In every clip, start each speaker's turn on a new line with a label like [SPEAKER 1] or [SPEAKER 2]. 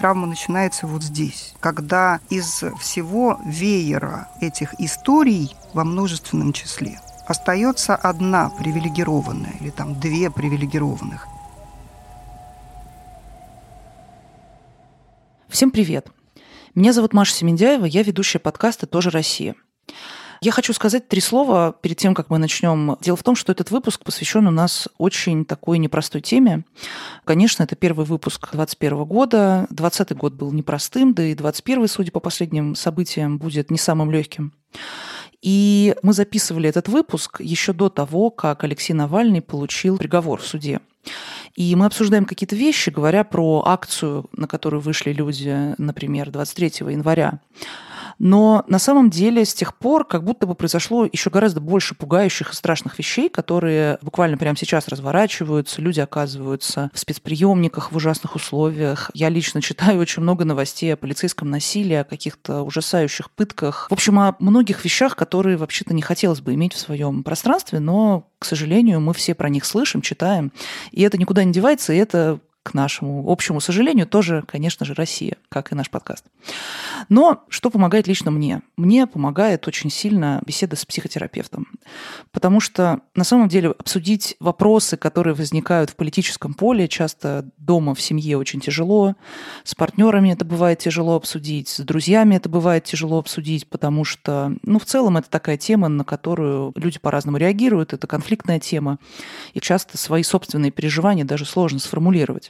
[SPEAKER 1] Травма начинается вот здесь, когда из всего веера этих историй во множественном числе остается одна привилегированная или там две привилегированных.
[SPEAKER 2] Всем привет! Меня зовут Маша Семендяева, я ведущая подкаста «Тоже Россия». Я хочу сказать три слова перед тем, как мы начнем. Дело в том, что этот выпуск посвящен у нас очень такой непростой теме. Конечно, это первый выпуск 2021 года. 2020 год был непростым, да и 2021, судя по последним событиям, будет не самым легким. И мы записывали этот выпуск еще до того, как Алексей Навальный получил приговор в суде. И мы обсуждаем какие-то вещи, говоря про акцию, на которую вышли люди, например, 23 января. Но на самом деле с тех пор как будто бы произошло еще гораздо больше пугающих и страшных вещей, которые буквально прямо сейчас разворачиваются. Люди оказываются в спецприемниках в ужасных условиях. Я лично читаю очень много новостей о полицейском насилии, о каких-то ужасающих пытках. В общем, о многих вещах, которые вообще-то не хотелось бы иметь в своем пространстве, но, к сожалению, мы все про них слышим, читаем. И это никуда не девается, и это к нашему общему сожалению, тоже, конечно же, Россия, как и наш подкаст. Но что помогает лично мне? Мне помогает очень сильно беседа с психотерапевтом. Потому что на самом деле обсудить вопросы, которые возникают в политическом поле, часто дома, в семье очень тяжело. С партнерами это бывает тяжело обсудить, с друзьями это бывает тяжело обсудить, потому что, ну, в целом это такая тема, на которую люди по-разному реагируют, это конфликтная тема, и часто свои собственные переживания даже сложно сформулировать.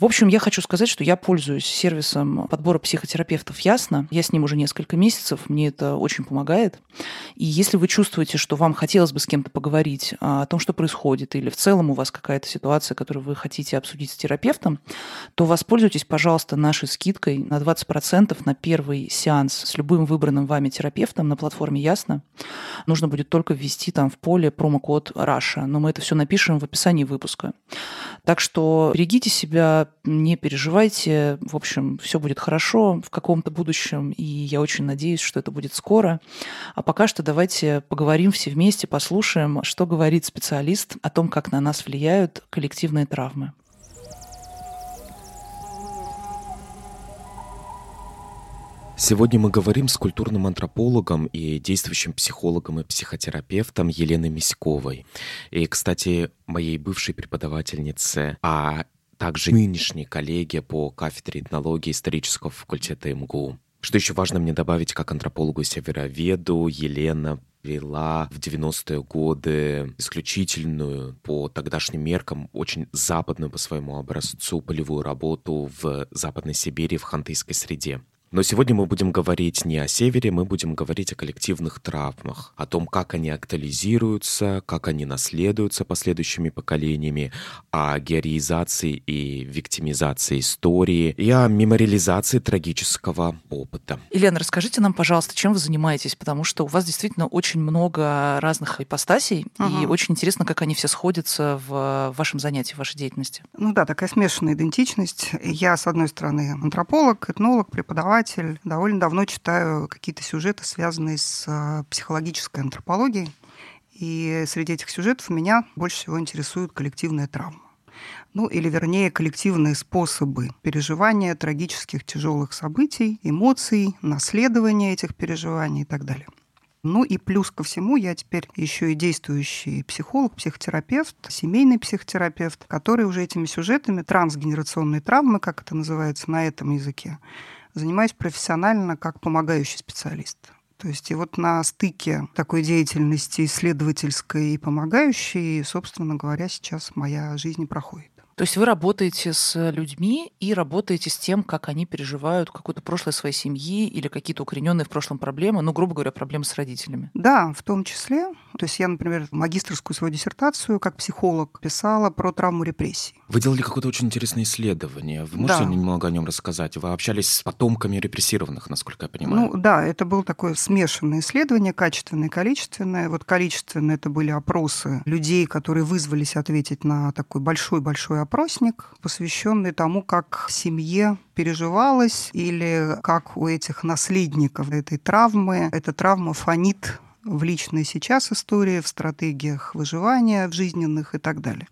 [SPEAKER 2] В общем, я хочу сказать, что я пользуюсь сервисом подбора психотерапевтов Ясно. Я с ним уже несколько месяцев, мне это очень помогает. И если вы чувствуете, что вам хотелось бы с кем-то поговорить а, о том, что происходит, или в целом у вас какая-то ситуация, которую вы хотите обсудить с терапевтом, то воспользуйтесь, пожалуйста, нашей скидкой на 20% на первый сеанс с любым выбранным вами терапевтом на платформе Ясно. Нужно будет только ввести там в поле промокод Раша, но мы это все напишем в описании выпуска. Так что берегите себя, не переживайте, в общем, все будет хорошо в каком-то будущем, и я очень надеюсь, что это будет скоро. А пока что давайте поговорим все вместе, послушаем, что говорит специалист о том, как на нас влияют коллективные травмы.
[SPEAKER 3] Сегодня мы говорим с культурным антропологом и действующим психологом и психотерапевтом Еленой Миськовой. И, кстати, моей бывшей преподавательнице, а также нынешние коллеги по кафедре этнологии исторического факультета МГУ. Что еще важно мне добавить как антропологу и североведу, Елена вела в 90-е годы исключительную по тогдашним меркам, очень западную по своему образцу полевую работу в Западной Сибири в хантыйской среде. Но сегодня мы будем говорить не о севере, мы будем говорить о коллективных травмах, о том, как они актуализируются, как они наследуются последующими поколениями, о героизации и виктимизации истории и о мемориализации трагического опыта.
[SPEAKER 2] Елена, расскажите нам, пожалуйста, чем вы занимаетесь, потому что у вас действительно очень много разных ипостасей, ага. и очень интересно, как они все сходятся в вашем занятии, в вашей деятельности.
[SPEAKER 1] Ну да, такая смешанная идентичность. Я, с одной стороны, антрополог, этнолог, преподаватель, преподаватель. Довольно давно читаю какие-то сюжеты, связанные с э, психологической антропологией. И среди этих сюжетов меня больше всего интересует коллективная травма. Ну, или вернее, коллективные способы переживания трагических тяжелых событий, эмоций, наследования этих переживаний и так далее. Ну и плюс ко всему я теперь еще и действующий психолог, психотерапевт, семейный психотерапевт, который уже этими сюжетами трансгенерационной травмы, как это называется на этом языке, занимаюсь профессионально как помогающий специалист. То есть и вот на стыке такой деятельности исследовательской и помогающей, собственно говоря, сейчас моя жизнь проходит.
[SPEAKER 2] То есть вы работаете с людьми и работаете с тем, как они переживают какое-то прошлое своей семьи или какие-то укорененные в прошлом проблемы, ну, грубо говоря, проблемы с родителями.
[SPEAKER 1] Да, в том числе. То есть я, например, магистрскую свою диссертацию как психолог писала про травму репрессий.
[SPEAKER 3] Вы делали какое-то очень интересное исследование. Вы можете да. немного о нем рассказать? Вы общались с потомками репрессированных, насколько я понимаю.
[SPEAKER 1] Ну да, это было такое смешанное исследование, качественное и количественное. Вот количественное это были опросы людей, которые вызвались ответить на такой большой-большой опросник, посвященный тому, как семье переживалось или как у этих наследников этой травмы эта травма фонит в личной сейчас истории, в стратегиях выживания в жизненных и так далее.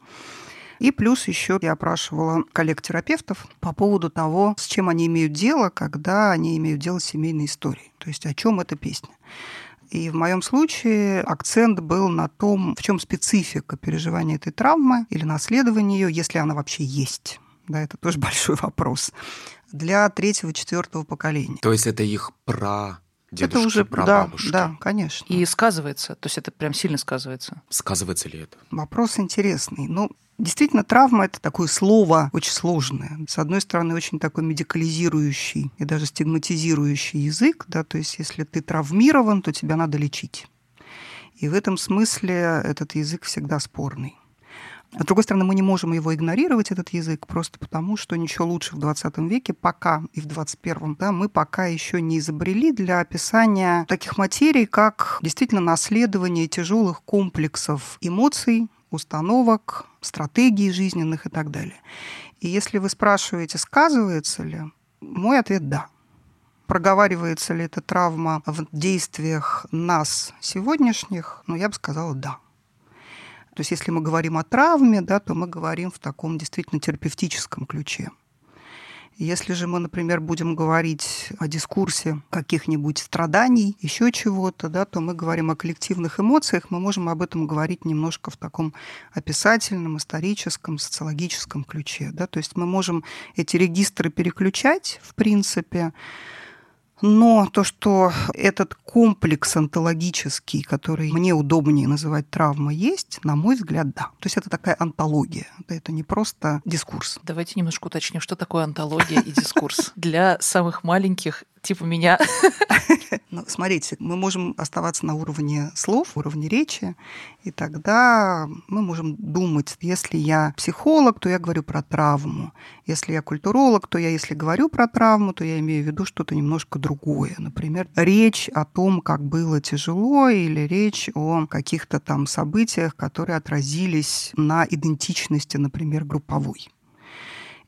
[SPEAKER 1] И плюс еще я опрашивала коллег-терапевтов по поводу того, с чем они имеют дело, когда они имеют дело с семейной историей. То есть о чем эта песня. И в моем случае акцент был на том, в чем специфика переживания этой травмы или наследования ее, если она вообще есть. Да, это тоже большой вопрос. Для третьего-четвертого поколения.
[SPEAKER 3] То есть это их про
[SPEAKER 1] дедушки, это уже, прабабушки. Да, да, конечно.
[SPEAKER 2] И сказывается, то есть это прям сильно сказывается.
[SPEAKER 3] Сказывается ли это?
[SPEAKER 1] Вопрос интересный. Ну, Действительно, травма – это такое слово очень сложное. С одной стороны, очень такой медикализирующий и даже стигматизирующий язык, да, то есть если ты травмирован, то тебя надо лечить. И в этом смысле этот язык всегда спорный. С другой стороны, мы не можем его игнорировать, этот язык, просто потому, что ничего лучше в 20 веке пока и в 21 да, мы пока еще не изобрели для описания таких материй, как действительно наследование тяжелых комплексов эмоций, установок, стратегий жизненных и так далее. И если вы спрашиваете, сказывается ли, мой ответ – да. Проговаривается ли эта травма в действиях нас сегодняшних? Ну, я бы сказала «да». То есть если мы говорим о травме, да, то мы говорим в таком действительно терапевтическом ключе – если же мы, например, будем говорить о дискурсе каких-нибудь страданий, еще чего-то, да, то мы говорим о коллективных эмоциях, мы можем об этом говорить немножко в таком описательном, историческом, социологическом ключе. Да, то есть мы можем эти регистры переключать, в принципе, но то, что этот комплекс онтологический, который мне удобнее называть травмой, есть, на мой взгляд, да. То есть это такая антология. Это не просто дискурс.
[SPEAKER 2] Давайте немножко уточним, что такое антология и дискурс для самых маленьких типа меня.
[SPEAKER 1] Ну, смотрите, мы можем оставаться на уровне слов, уровне речи, и тогда мы можем думать, если я психолог, то я говорю про травму. Если я культуролог, то я, если говорю про травму, то я имею в виду что-то немножко другое. Например, речь о том, как было тяжело, или речь о каких-то там событиях, которые отразились на идентичности, например, групповой.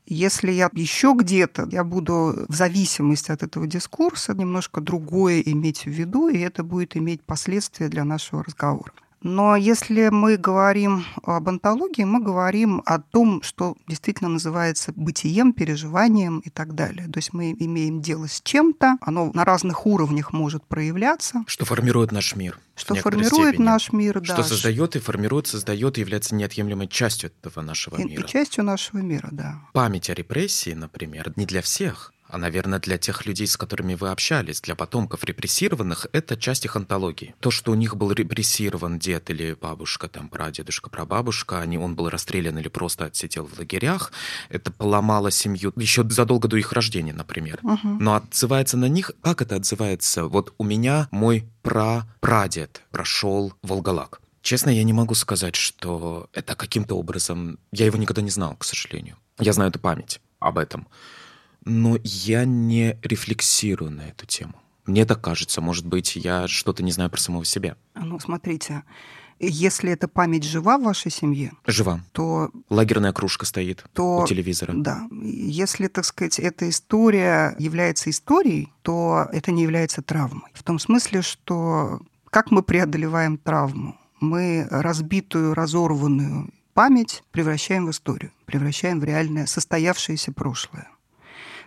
[SPEAKER 1] Если я еще где-то, я буду в зависимости от этого дискурса немножко другое иметь в виду, и это будет иметь последствия для нашего разговора. Но если мы говорим об антологии, мы говорим о том, что действительно называется бытием, переживанием и так далее. То есть мы имеем дело с чем-то, оно на разных уровнях может проявляться.
[SPEAKER 3] Что формирует наш мир.
[SPEAKER 1] Что формирует
[SPEAKER 3] степени.
[SPEAKER 1] наш мир,
[SPEAKER 3] да. Что создает и формирует, создает и является неотъемлемой частью этого нашего
[SPEAKER 1] и,
[SPEAKER 3] мира.
[SPEAKER 1] И частью нашего мира, да.
[SPEAKER 3] Память о репрессии, например, не для всех а, наверное, для тех людей, с которыми вы общались, для потомков репрессированных, это часть их антологии. То, что у них был репрессирован дед или бабушка, там, прадедушка, прабабушка, они, он был расстрелян или просто отсидел в лагерях, это поломало семью еще задолго до их рождения, например. Угу. Но отзывается на них, как это отзывается? Вот у меня мой пра-прадед прошел Волголак. Честно, я не могу сказать, что это каким-то образом... Я его никогда не знал, к сожалению. Я знаю эту память об этом но я не рефлексирую на эту тему. Мне так кажется, может быть, я что-то не знаю про самого себя.
[SPEAKER 1] Ну, смотрите, если эта память жива в вашей семье,
[SPEAKER 3] жива,
[SPEAKER 1] то
[SPEAKER 3] лагерная кружка стоит то, у телевизора.
[SPEAKER 1] Да, если, так сказать, эта история является историей, то это не является травмой. В том смысле, что как мы преодолеваем травму? Мы разбитую, разорванную память превращаем в историю, превращаем в реальное состоявшееся прошлое.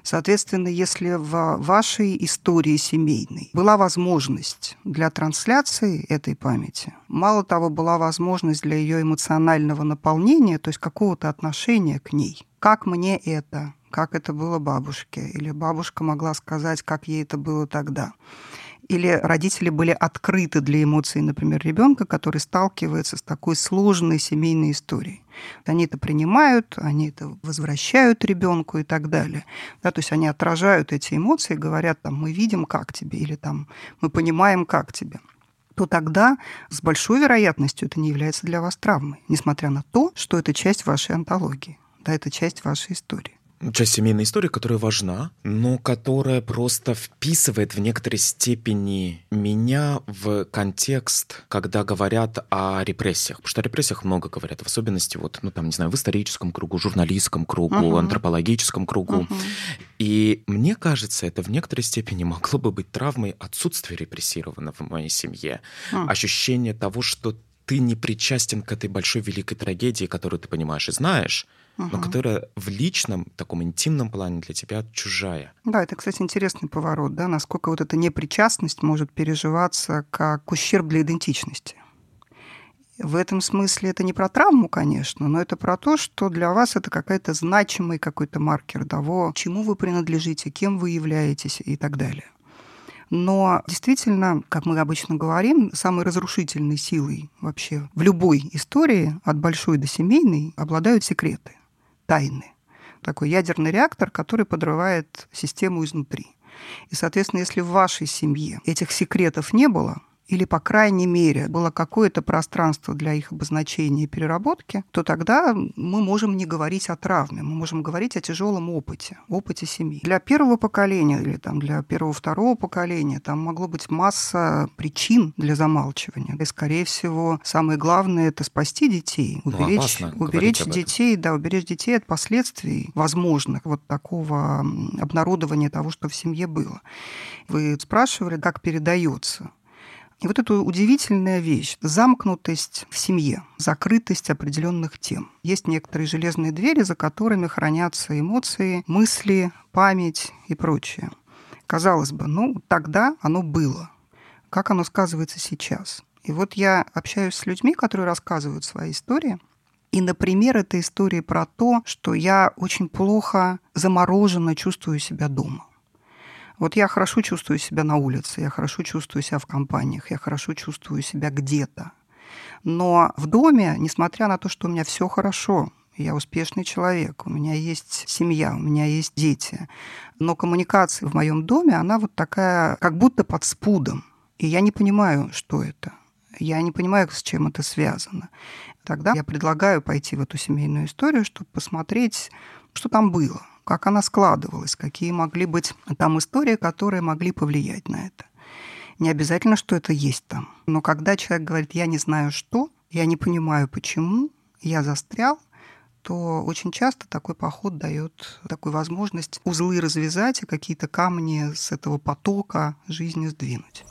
[SPEAKER 1] Соответственно, если в вашей истории семейной была возможность для трансляции этой памяти, мало того, была возможность для ее эмоционального наполнения, то есть какого-то отношения к ней. Как мне это? Как это было бабушке? Или бабушка могла сказать, как ей это было тогда? Или родители были открыты для эмоций, например, ребенка, который сталкивается с такой сложной семейной историей. Они это принимают, они это возвращают ребенку и так далее. Да, то есть они отражают эти эмоции, говорят, там, мы видим, как тебе, или там, мы понимаем, как тебе то тогда с большой вероятностью это не является для вас травмой, несмотря на то, что это часть вашей антологии, да, это часть вашей истории
[SPEAKER 3] часть семейной истории, которая важна, но которая просто вписывает в некоторой степени меня в контекст, когда говорят о репрессиях. Потому что о репрессиях много говорят, в особенности вот, ну там, не знаю, в историческом кругу, журналистском кругу, uh-huh. антропологическом кругу. Uh-huh. И мне кажется, это в некоторой степени могло бы быть травмой отсутствия репрессированного в моей семье. Uh-huh. Ощущение того, что ты не причастен к этой большой великой трагедии, которую ты понимаешь и знаешь, угу. но которая в личном, таком интимном плане для тебя чужая.
[SPEAKER 1] Да, это, кстати, интересный поворот, да, насколько вот эта непричастность может переживаться как ущерб для идентичности. В этом смысле это не про травму, конечно, но это про то, что для вас это какая-то значимый какой-то маркер того, чему вы принадлежите, кем вы являетесь и так далее. Но действительно, как мы обычно говорим, самой разрушительной силой вообще в любой истории, от большой до семейной, обладают секреты, тайны. Такой ядерный реактор, который подрывает систему изнутри. И, соответственно, если в вашей семье этих секретов не было, или, по крайней мере, было какое-то пространство для их обозначения и переработки, то тогда мы можем не говорить о травме, мы можем говорить о тяжелом опыте, опыте семьи. Для первого поколения или там, для первого-второго поколения там могло быть масса причин для замалчивания. И, скорее всего, самое главное – это спасти детей,
[SPEAKER 3] ну,
[SPEAKER 1] уберечь,
[SPEAKER 3] опасно
[SPEAKER 1] уберечь детей, да, уберечь детей от последствий возможных вот такого обнародования того, что в семье было. Вы спрашивали, как передается и вот эта удивительная вещь – замкнутость в семье, закрытость определенных тем. Есть некоторые железные двери, за которыми хранятся эмоции, мысли, память и прочее. Казалось бы, ну, тогда оно было. Как оно сказывается сейчас? И вот я общаюсь с людьми, которые рассказывают свои истории, и, например, это история про то, что я очень плохо замороженно чувствую себя дома. Вот я хорошо чувствую себя на улице, я хорошо чувствую себя в компаниях, я хорошо чувствую себя где-то. Но в доме, несмотря на то, что у меня все хорошо, я успешный человек, у меня есть семья, у меня есть дети, но коммуникация в моем доме, она вот такая, как будто под спудом. И я не понимаю, что это. Я не понимаю, с чем это связано. Тогда я предлагаю пойти в эту семейную историю, чтобы посмотреть, что там было как она складывалась, какие могли быть там истории, которые могли повлиять на это. Не обязательно, что это есть там. Но когда человек говорит, я не знаю что, я не понимаю почему, я застрял, то очень часто такой поход дает такую возможность узлы развязать и какие-то камни с этого потока жизни сдвинуть.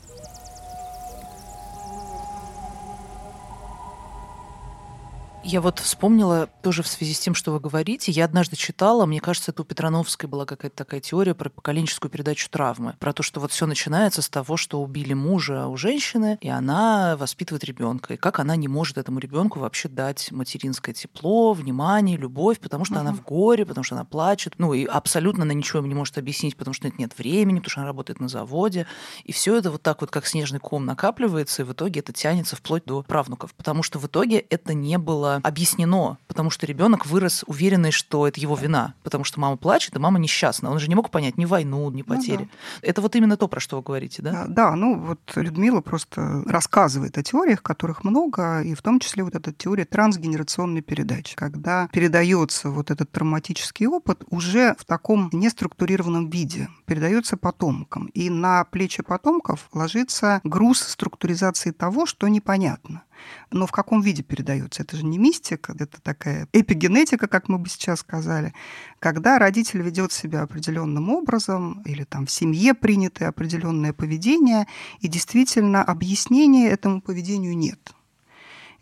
[SPEAKER 2] Я вот вспомнила тоже в связи с тем, что вы говорите. Я однажды читала, мне кажется, это у Петрановской была какая-то такая теория про поколенческую передачу травмы. Про то, что вот все начинается с того, что убили мужа у женщины, и она воспитывает ребенка. И как она не может этому ребенку вообще дать материнское тепло, внимание, любовь, потому что uh-huh. она в горе, потому что она плачет. Ну и абсолютно она ничего им не может объяснить, потому что нет, нет времени, потому что она работает на заводе. И все это вот так вот как снежный ком накапливается, и в итоге это тянется вплоть до правнуков. Потому что в итоге это не было объяснено, потому что ребенок вырос уверенный, что это его вина, потому что мама плачет, и мама несчастна. Он же не мог понять ни войну, ни потери. Ну, да. Это вот именно то, про что вы говорите, да?
[SPEAKER 1] А, да, ну вот Людмила просто рассказывает о теориях, которых много, и в том числе вот эта теория трансгенерационной передачи, когда передается вот этот травматический опыт уже в таком неструктурированном виде, передается потомкам. И на плечи потомков ложится груз структуризации того, что непонятно. Но в каком виде передается? Это же не мистика, это такая эпигенетика, как мы бы сейчас сказали. Когда родитель ведет себя определенным образом, или там в семье принято определенное поведение, и действительно объяснения этому поведению нет.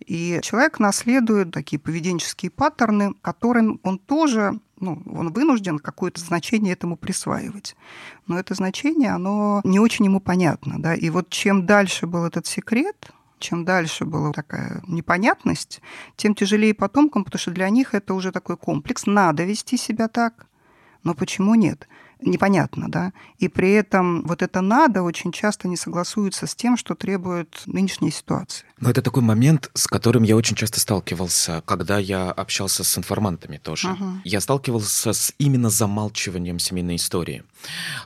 [SPEAKER 1] И человек наследует такие поведенческие паттерны, которым он тоже ну, он вынужден какое-то значение этому присваивать. Но это значение, оно не очень ему понятно. Да? И вот чем дальше был этот секрет, чем дальше была такая непонятность, тем тяжелее потомкам, потому что для них это уже такой комплекс. Надо вести себя так, но почему нет? непонятно, да, и при этом вот это «надо» очень часто не согласуется с тем, что требует нынешняя ситуация.
[SPEAKER 3] Но это такой момент, с которым я очень часто сталкивался, когда я общался с информантами тоже. Угу. Я сталкивался с именно замалчиванием семейной истории,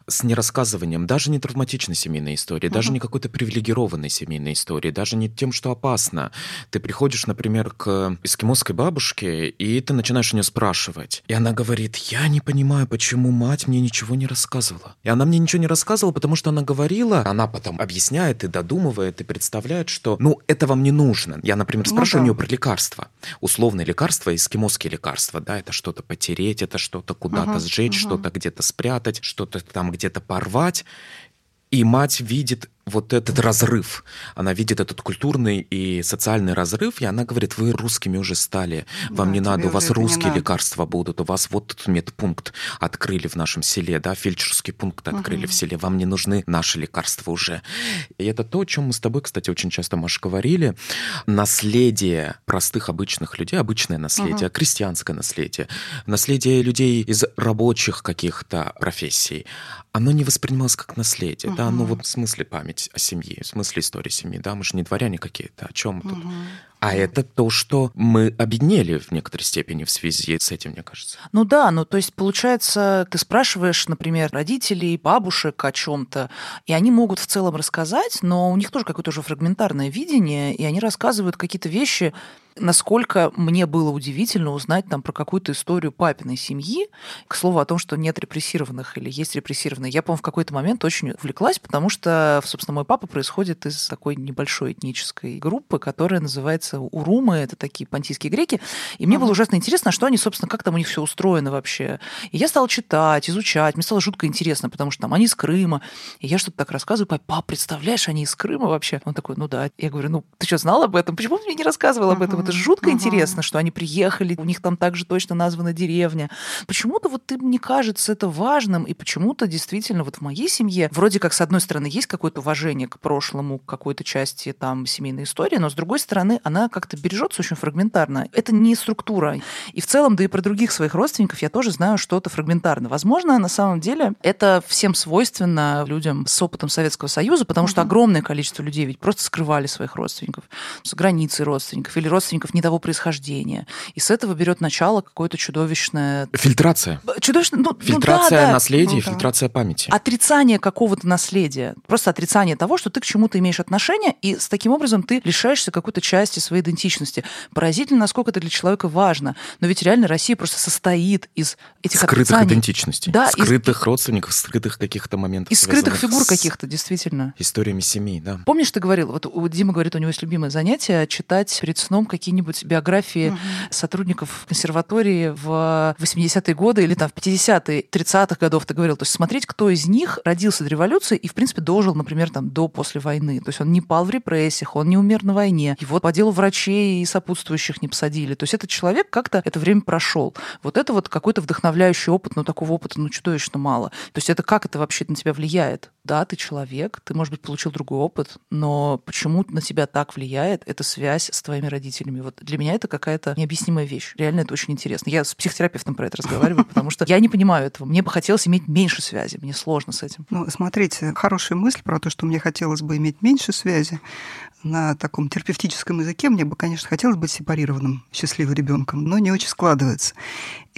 [SPEAKER 3] с нерассказыванием даже не травматичной семейной истории, угу. даже не какой-то привилегированной семейной истории, даже не тем, что опасно. Ты приходишь, например, к эскимосской бабушке, и ты начинаешь у нее спрашивать. И она говорит, я не понимаю, почему мать мне ничего не рассказывала. И она мне ничего не рассказывала, потому что она говорила, она потом объясняет и додумывает, и представляет, что, ну, это вам не нужно. Я, например, ну спрашиваю ну, да. у нее про лекарства. Условные лекарства, эскимосские лекарства, да, это что-то потереть, это что-то куда-то uh сжечь, uh что-то где-то спрятать, что-то там где-то порвать. И мать видит вот этот разрыв. Она видит этот культурный и социальный разрыв, и она говорит, вы русскими уже стали, вам да, не надо, у вас русские лекарства будут, у вас вот тут медпункт открыли в нашем селе, да, фельдшерский пункт открыли угу. в селе, вам не нужны наши лекарства уже. И это то, о чем мы с тобой, кстати, очень часто, Маша, говорили. Наследие простых обычных людей, обычное наследие, угу. крестьянское наследие, наследие людей из рабочих каких-то профессий, оно не воспринималось как наследие, угу. да, оно вот в смысле память о семье, в смысле истории семьи, да, мы же не дворяне какие-то, о чем угу. тут? А это то, что мы объединили в некоторой степени в связи с этим, мне кажется.
[SPEAKER 2] Ну да, ну то есть получается, ты спрашиваешь, например, родителей, бабушек о чем-то, и они могут в целом рассказать, но у них тоже какое-то уже фрагментарное видение, и они рассказывают какие-то вещи, насколько мне было удивительно узнать там про какую-то историю папиной семьи. К слову о том, что нет репрессированных или есть репрессированные. Я, по-моему, в какой-то момент очень увлеклась, потому что, собственно, мой папа происходит из такой небольшой этнической группы, которая называется Урумы. Это такие понтийские греки. И мне было ужасно интересно, что они, собственно, как там у них все устроено вообще. И я стала читать, изучать. Мне стало жутко интересно, потому что там они из Крыма. И я что-то так рассказываю. Папа, пап, представляешь, они из Крыма вообще? Он такой, ну да. Я говорю, ну ты что, знал об этом? Почему ты мне не рассказывал об этом? Это же жутко uh-huh. интересно, что они приехали, у них там также точно названа деревня. Почему-то вот ты, мне кажется, это важным, и почему-то действительно вот в моей семье вроде как, с одной стороны, есть какое-то уважение к прошлому, к какой-то части там семейной истории, но с другой стороны, она как-то бережется очень фрагментарно. Это не структура. И в целом, да и про других своих родственников я тоже знаю что-то фрагментарно. Возможно, на самом деле это всем свойственно людям с опытом Советского Союза, потому uh-huh. что огромное количество людей ведь просто скрывали своих родственников с границы родственников или родственников не того происхождения. И с этого берет начало какое-то чудовищное...
[SPEAKER 3] Фильтрация.
[SPEAKER 2] Чудовищное... Ну,
[SPEAKER 3] фильтрация
[SPEAKER 2] ну, да,
[SPEAKER 3] наследия,
[SPEAKER 2] ну,
[SPEAKER 3] да. фильтрация памяти.
[SPEAKER 2] Отрицание какого-то наследия. Просто отрицание того, что ты к чему-то имеешь отношение, и с таким образом ты лишаешься какой-то части своей идентичности. Поразительно, насколько это для человека важно. Но ведь реально Россия просто состоит из этих
[SPEAKER 3] Скрытых
[SPEAKER 2] отрицаний.
[SPEAKER 3] идентичностей. Да, скрытых из... родственников, скрытых каких-то моментов.
[SPEAKER 2] Из скрытых фигур каких-то, действительно.
[SPEAKER 3] Историями семей, да.
[SPEAKER 2] Помнишь, ты говорил, вот Дима говорит, у него есть любимое занятие читать перед сном какие-нибудь биографии угу. сотрудников консерватории в 80-е годы или там в 50-е, 30-х годов, ты говорил. То есть смотреть, кто из них родился до революции и, в принципе, дожил, например, там до после войны. То есть он не пал в репрессиях, он не умер на войне. Его по делу врачей и сопутствующих не посадили. То есть этот человек как-то это время прошел. Вот это вот какой-то вдохновляющий опыт, но такого опыта, ну, чудовищно мало. То есть это как это вообще на тебя влияет? Да, ты человек, ты, может быть, получил другой опыт, но почему на тебя так влияет эта связь с твоими родителями? Вот для меня это какая-то необъяснимая вещь. Реально это очень интересно. Я с психотерапевтом про это разговариваю, потому что я не понимаю этого. Мне бы хотелось иметь меньше связи. Мне сложно с этим.
[SPEAKER 1] Ну, смотрите, хорошая мысль про то, что мне хотелось бы иметь меньше связи на таком терапевтическом языке мне бы, конечно, хотелось быть сепарированным счастливым ребенком, но не очень складывается.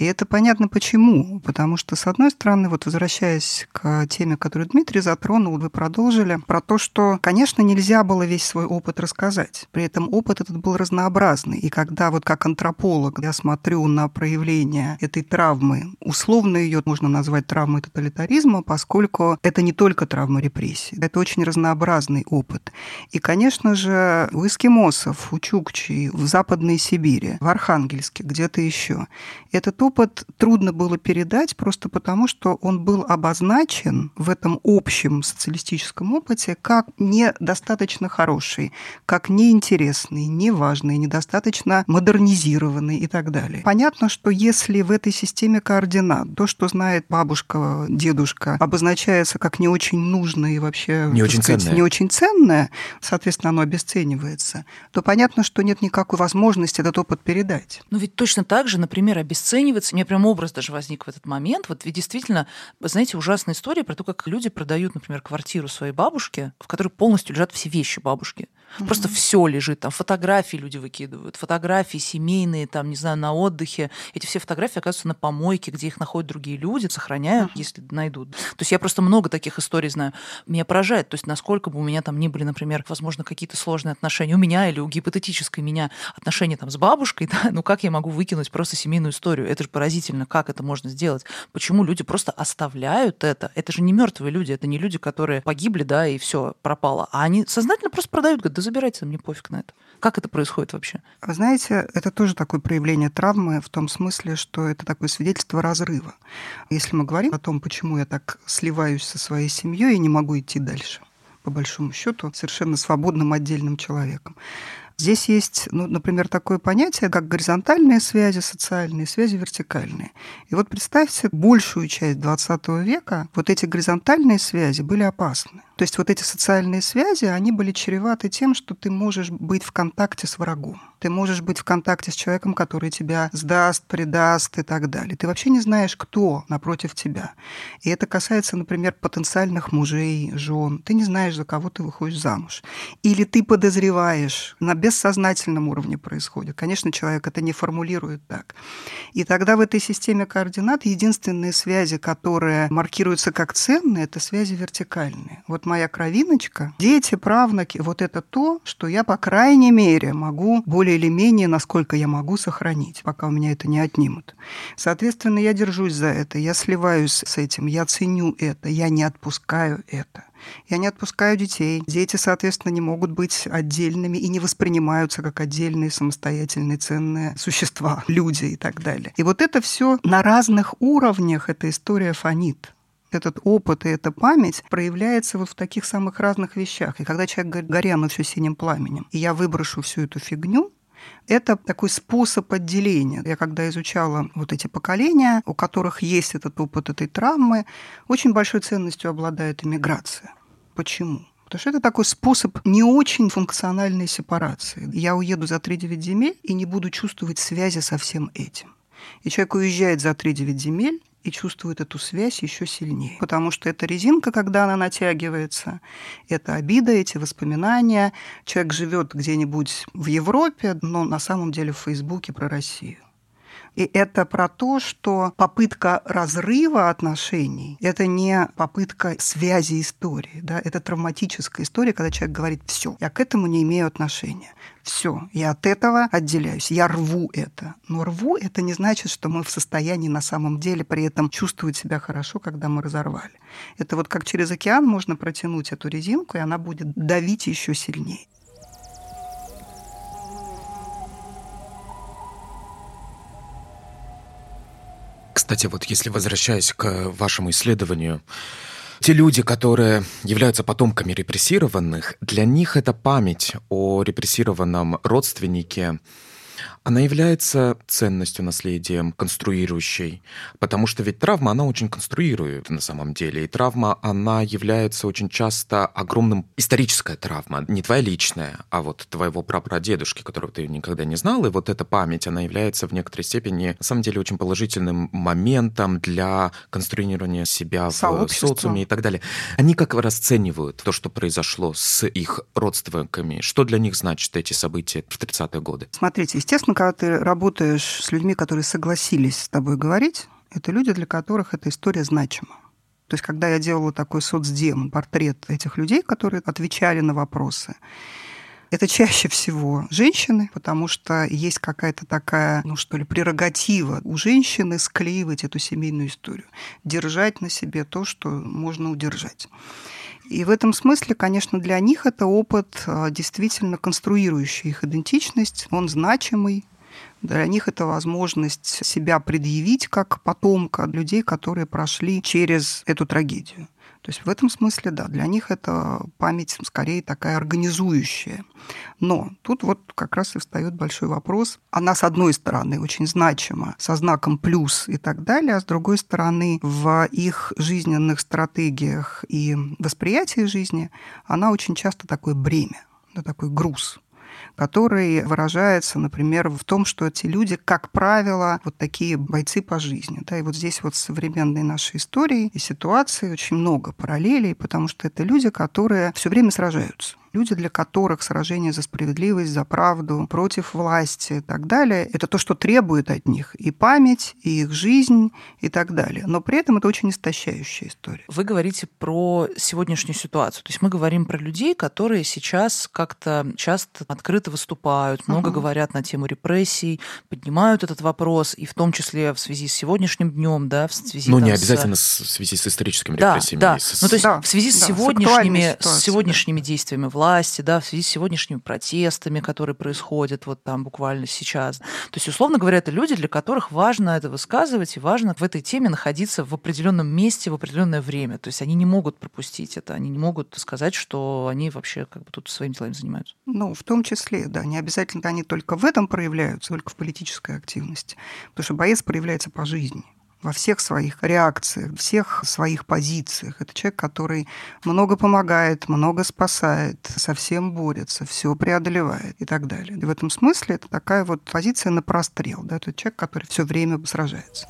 [SPEAKER 1] И это понятно почему. Потому что, с одной стороны, вот возвращаясь к теме, которую Дмитрий затронул, вы продолжили, про то, что, конечно, нельзя было весь свой опыт рассказать. При этом опыт этот был разнообразный. И когда вот как антрополог я смотрю на проявление этой травмы, условно ее можно назвать травмой тоталитаризма, поскольку это не только травма репрессий, это очень разнообразный опыт. И, конечно, же, у эскимосов, у чукчей, в Западной Сибири, в Архангельске, где-то еще. Этот опыт трудно было передать просто потому, что он был обозначен в этом общем социалистическом опыте как недостаточно хороший, как неинтересный, неважный, недостаточно модернизированный и так далее. Понятно, что если в этой системе координат то, что знает бабушка, дедушка, обозначается как не очень нужное и вообще
[SPEAKER 3] не очень, сказать, ценное.
[SPEAKER 1] не очень ценное, соответственно, оно обесценивается, то понятно, что нет никакой возможности этот опыт передать.
[SPEAKER 2] Ну ведь точно так же, например, обесценивается, у меня прям образ даже возник в этот момент, вот ведь действительно, знаете, ужасная история про то, как люди продают, например, квартиру своей бабушке, в которой полностью лежат все вещи бабушки. Просто все лежит, там фотографии люди выкидывают, фотографии семейные, там, не знаю, на отдыхе. Эти все фотографии оказываются на помойке, где их находят другие люди, сохраняют, угу. если найдут. То есть я просто много таких историй знаю. Меня поражает, то есть насколько бы у меня там ни были, например, возможно, какие-то сложные отношения у меня или у гипотетической меня отношения там с бабушкой, да, ну как я могу выкинуть просто семейную историю? Это же поразительно, как это можно сделать? Почему люди просто оставляют это? Это же не мертвые люди, это не люди, которые погибли, да, и все пропало, а они сознательно просто продают, говорят, да забирайте, мне пофиг на это. Как это происходит вообще?
[SPEAKER 1] Знаете, это тоже такое проявление травмы в том смысле, что это такое свидетельство разрыва. Если мы говорим о том, почему я так сливаюсь со своей семьей и не могу идти дальше, по большому счету, совершенно свободным отдельным человеком. Здесь есть, ну, например, такое понятие, как горизонтальные связи социальные, связи вертикальные. И вот представьте, большую часть 20 века вот эти горизонтальные связи были опасны. То есть вот эти социальные связи, они были чреваты тем, что ты можешь быть в контакте с врагом. Ты можешь быть в контакте с человеком, который тебя сдаст, предаст и так далее. Ты вообще не знаешь, кто напротив тебя. И это касается, например, потенциальных мужей, жен. Ты не знаешь, за кого ты выходишь замуж. Или ты подозреваешь, на бессознательном уровне происходит. Конечно, человек это не формулирует так. И тогда в этой системе координат единственные связи, которые маркируются как ценные, это связи вертикальные. Вот моя кровиночка, дети, правнуки, вот это то, что я, по крайней мере, могу более или менее, насколько я могу, сохранить, пока у меня это не отнимут. Соответственно, я держусь за это, я сливаюсь с этим, я ценю это, я не отпускаю это. Я не отпускаю детей. Дети, соответственно, не могут быть отдельными и не воспринимаются как отдельные самостоятельные ценные существа, люди и так далее. И вот это все на разных уровнях эта история фонит этот опыт и эта память проявляется вот в таких самых разных вещах. И когда человек говорит, горя оно все синим пламенем, и я выброшу всю эту фигню, это такой способ отделения. Я когда изучала вот эти поколения, у которых есть этот опыт этой травмы, очень большой ценностью обладает иммиграция. Почему? Потому что это такой способ не очень функциональной сепарации. Я уеду за 3-9 земель и не буду чувствовать связи со всем этим. И человек уезжает за 3-9 земель, и чувствует эту связь еще сильнее. Потому что это резинка, когда она натягивается, это обида, эти воспоминания. Человек живет где-нибудь в Европе, но на самом деле в Фейсбуке про Россию. И это про то, что попытка разрыва отношений – это не попытка связи истории. Да? Это травматическая история, когда человек говорит «все, я к этому не имею отношения». Все, я от этого отделяюсь, я рву это. Но рву это не значит, что мы в состоянии на самом деле при этом чувствовать себя хорошо, когда мы разорвали. Это вот как через океан можно протянуть эту резинку, и она будет давить еще сильнее.
[SPEAKER 3] Кстати, вот если возвращаясь к вашему исследованию, те люди, которые являются потомками репрессированных, для них эта память о репрессированном родственнике она является ценностью, наследием, конструирующей. Потому что ведь травма, она очень конструирует на самом деле. И травма, она является очень часто огромным... Историческая травма, не твоя личная, а вот твоего прапрадедушки, которого ты никогда не знал. И вот эта память, она является в некоторой степени, на самом деле, очень положительным моментом для конструирования себя в социуме и так далее. Они как расценивают то, что произошло с их родственниками? Что для них значит эти события в 30-е годы?
[SPEAKER 1] Смотрите, естественно, Естественно, когда ты работаешь с людьми, которые согласились с тобой говорить, это люди, для которых эта история значима. То есть, когда я делала такой соцдем, портрет этих людей, которые отвечали на вопросы, это чаще всего женщины, потому что есть какая-то такая, ну что ли, прерогатива у женщины склеивать эту семейную историю, держать на себе то, что можно удержать. И в этом смысле, конечно, для них это опыт, а, действительно конструирующий их идентичность, он значимый, для них это возможность себя предъявить как потомка людей, которые прошли через эту трагедию. То есть в этом смысле, да, для них это память скорее такая организующая. Но тут вот как раз и встает большой вопрос. Она, с одной стороны, очень значима, со знаком плюс и так далее, а с другой стороны, в их жизненных стратегиях и восприятии жизни она очень часто такое бремя, да, такой груз который выражается, например, в том, что эти люди, как правило, вот такие бойцы по жизни. Да, и вот здесь вот современной нашей истории и ситуации очень много параллелей, потому что это люди, которые все время сражаются люди, для которых сражение за справедливость, за правду, против власти и так далее, это то, что требует от них и память, и их жизнь и так далее. Но при этом это очень истощающая история.
[SPEAKER 2] Вы говорите про сегодняшнюю ситуацию. То есть мы говорим про людей, которые сейчас как-то часто открыто выступают, много uh-huh. говорят на тему репрессий, поднимают этот вопрос, и в том числе в связи с сегодняшним днем, да, в связи
[SPEAKER 3] Ну, не обязательно с... в связи с историческими
[SPEAKER 2] да,
[SPEAKER 3] репрессиями.
[SPEAKER 2] Да, с... ну то есть да, в связи с да, сегодняшними, с, с сегодняшними действиями власти власти, да, в связи с сегодняшними протестами, которые происходят вот там буквально сейчас. То есть, условно говоря, это люди, для которых важно это высказывать и важно в этой теме находиться в определенном месте в определенное время. То есть они не могут пропустить это, они не могут сказать, что они вообще как бы тут своими делами занимаются.
[SPEAKER 1] Ну, в том числе, да, не обязательно они только в этом проявляются, только в политической активности. Потому что боец проявляется по жизни во всех своих реакциях, всех своих позициях. Это человек, который много помогает, много спасает, совсем борется, все преодолевает и так далее. И в этом смысле это такая вот позиция на прострел. Да? Это человек, который все время сражается.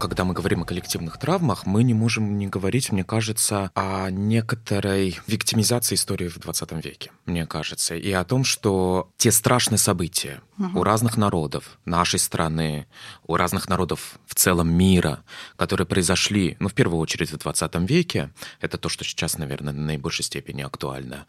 [SPEAKER 3] Когда мы говорим о коллективных травмах, мы не можем не говорить, мне кажется, о некоторой виктимизации истории в 20 веке, мне кажется, и о том, что те страшные события угу. у разных народов нашей страны, у разных народов в целом мира, которые произошли, ну, в первую очередь в 20 веке, это то, что сейчас, наверное, в наибольшей степени актуально,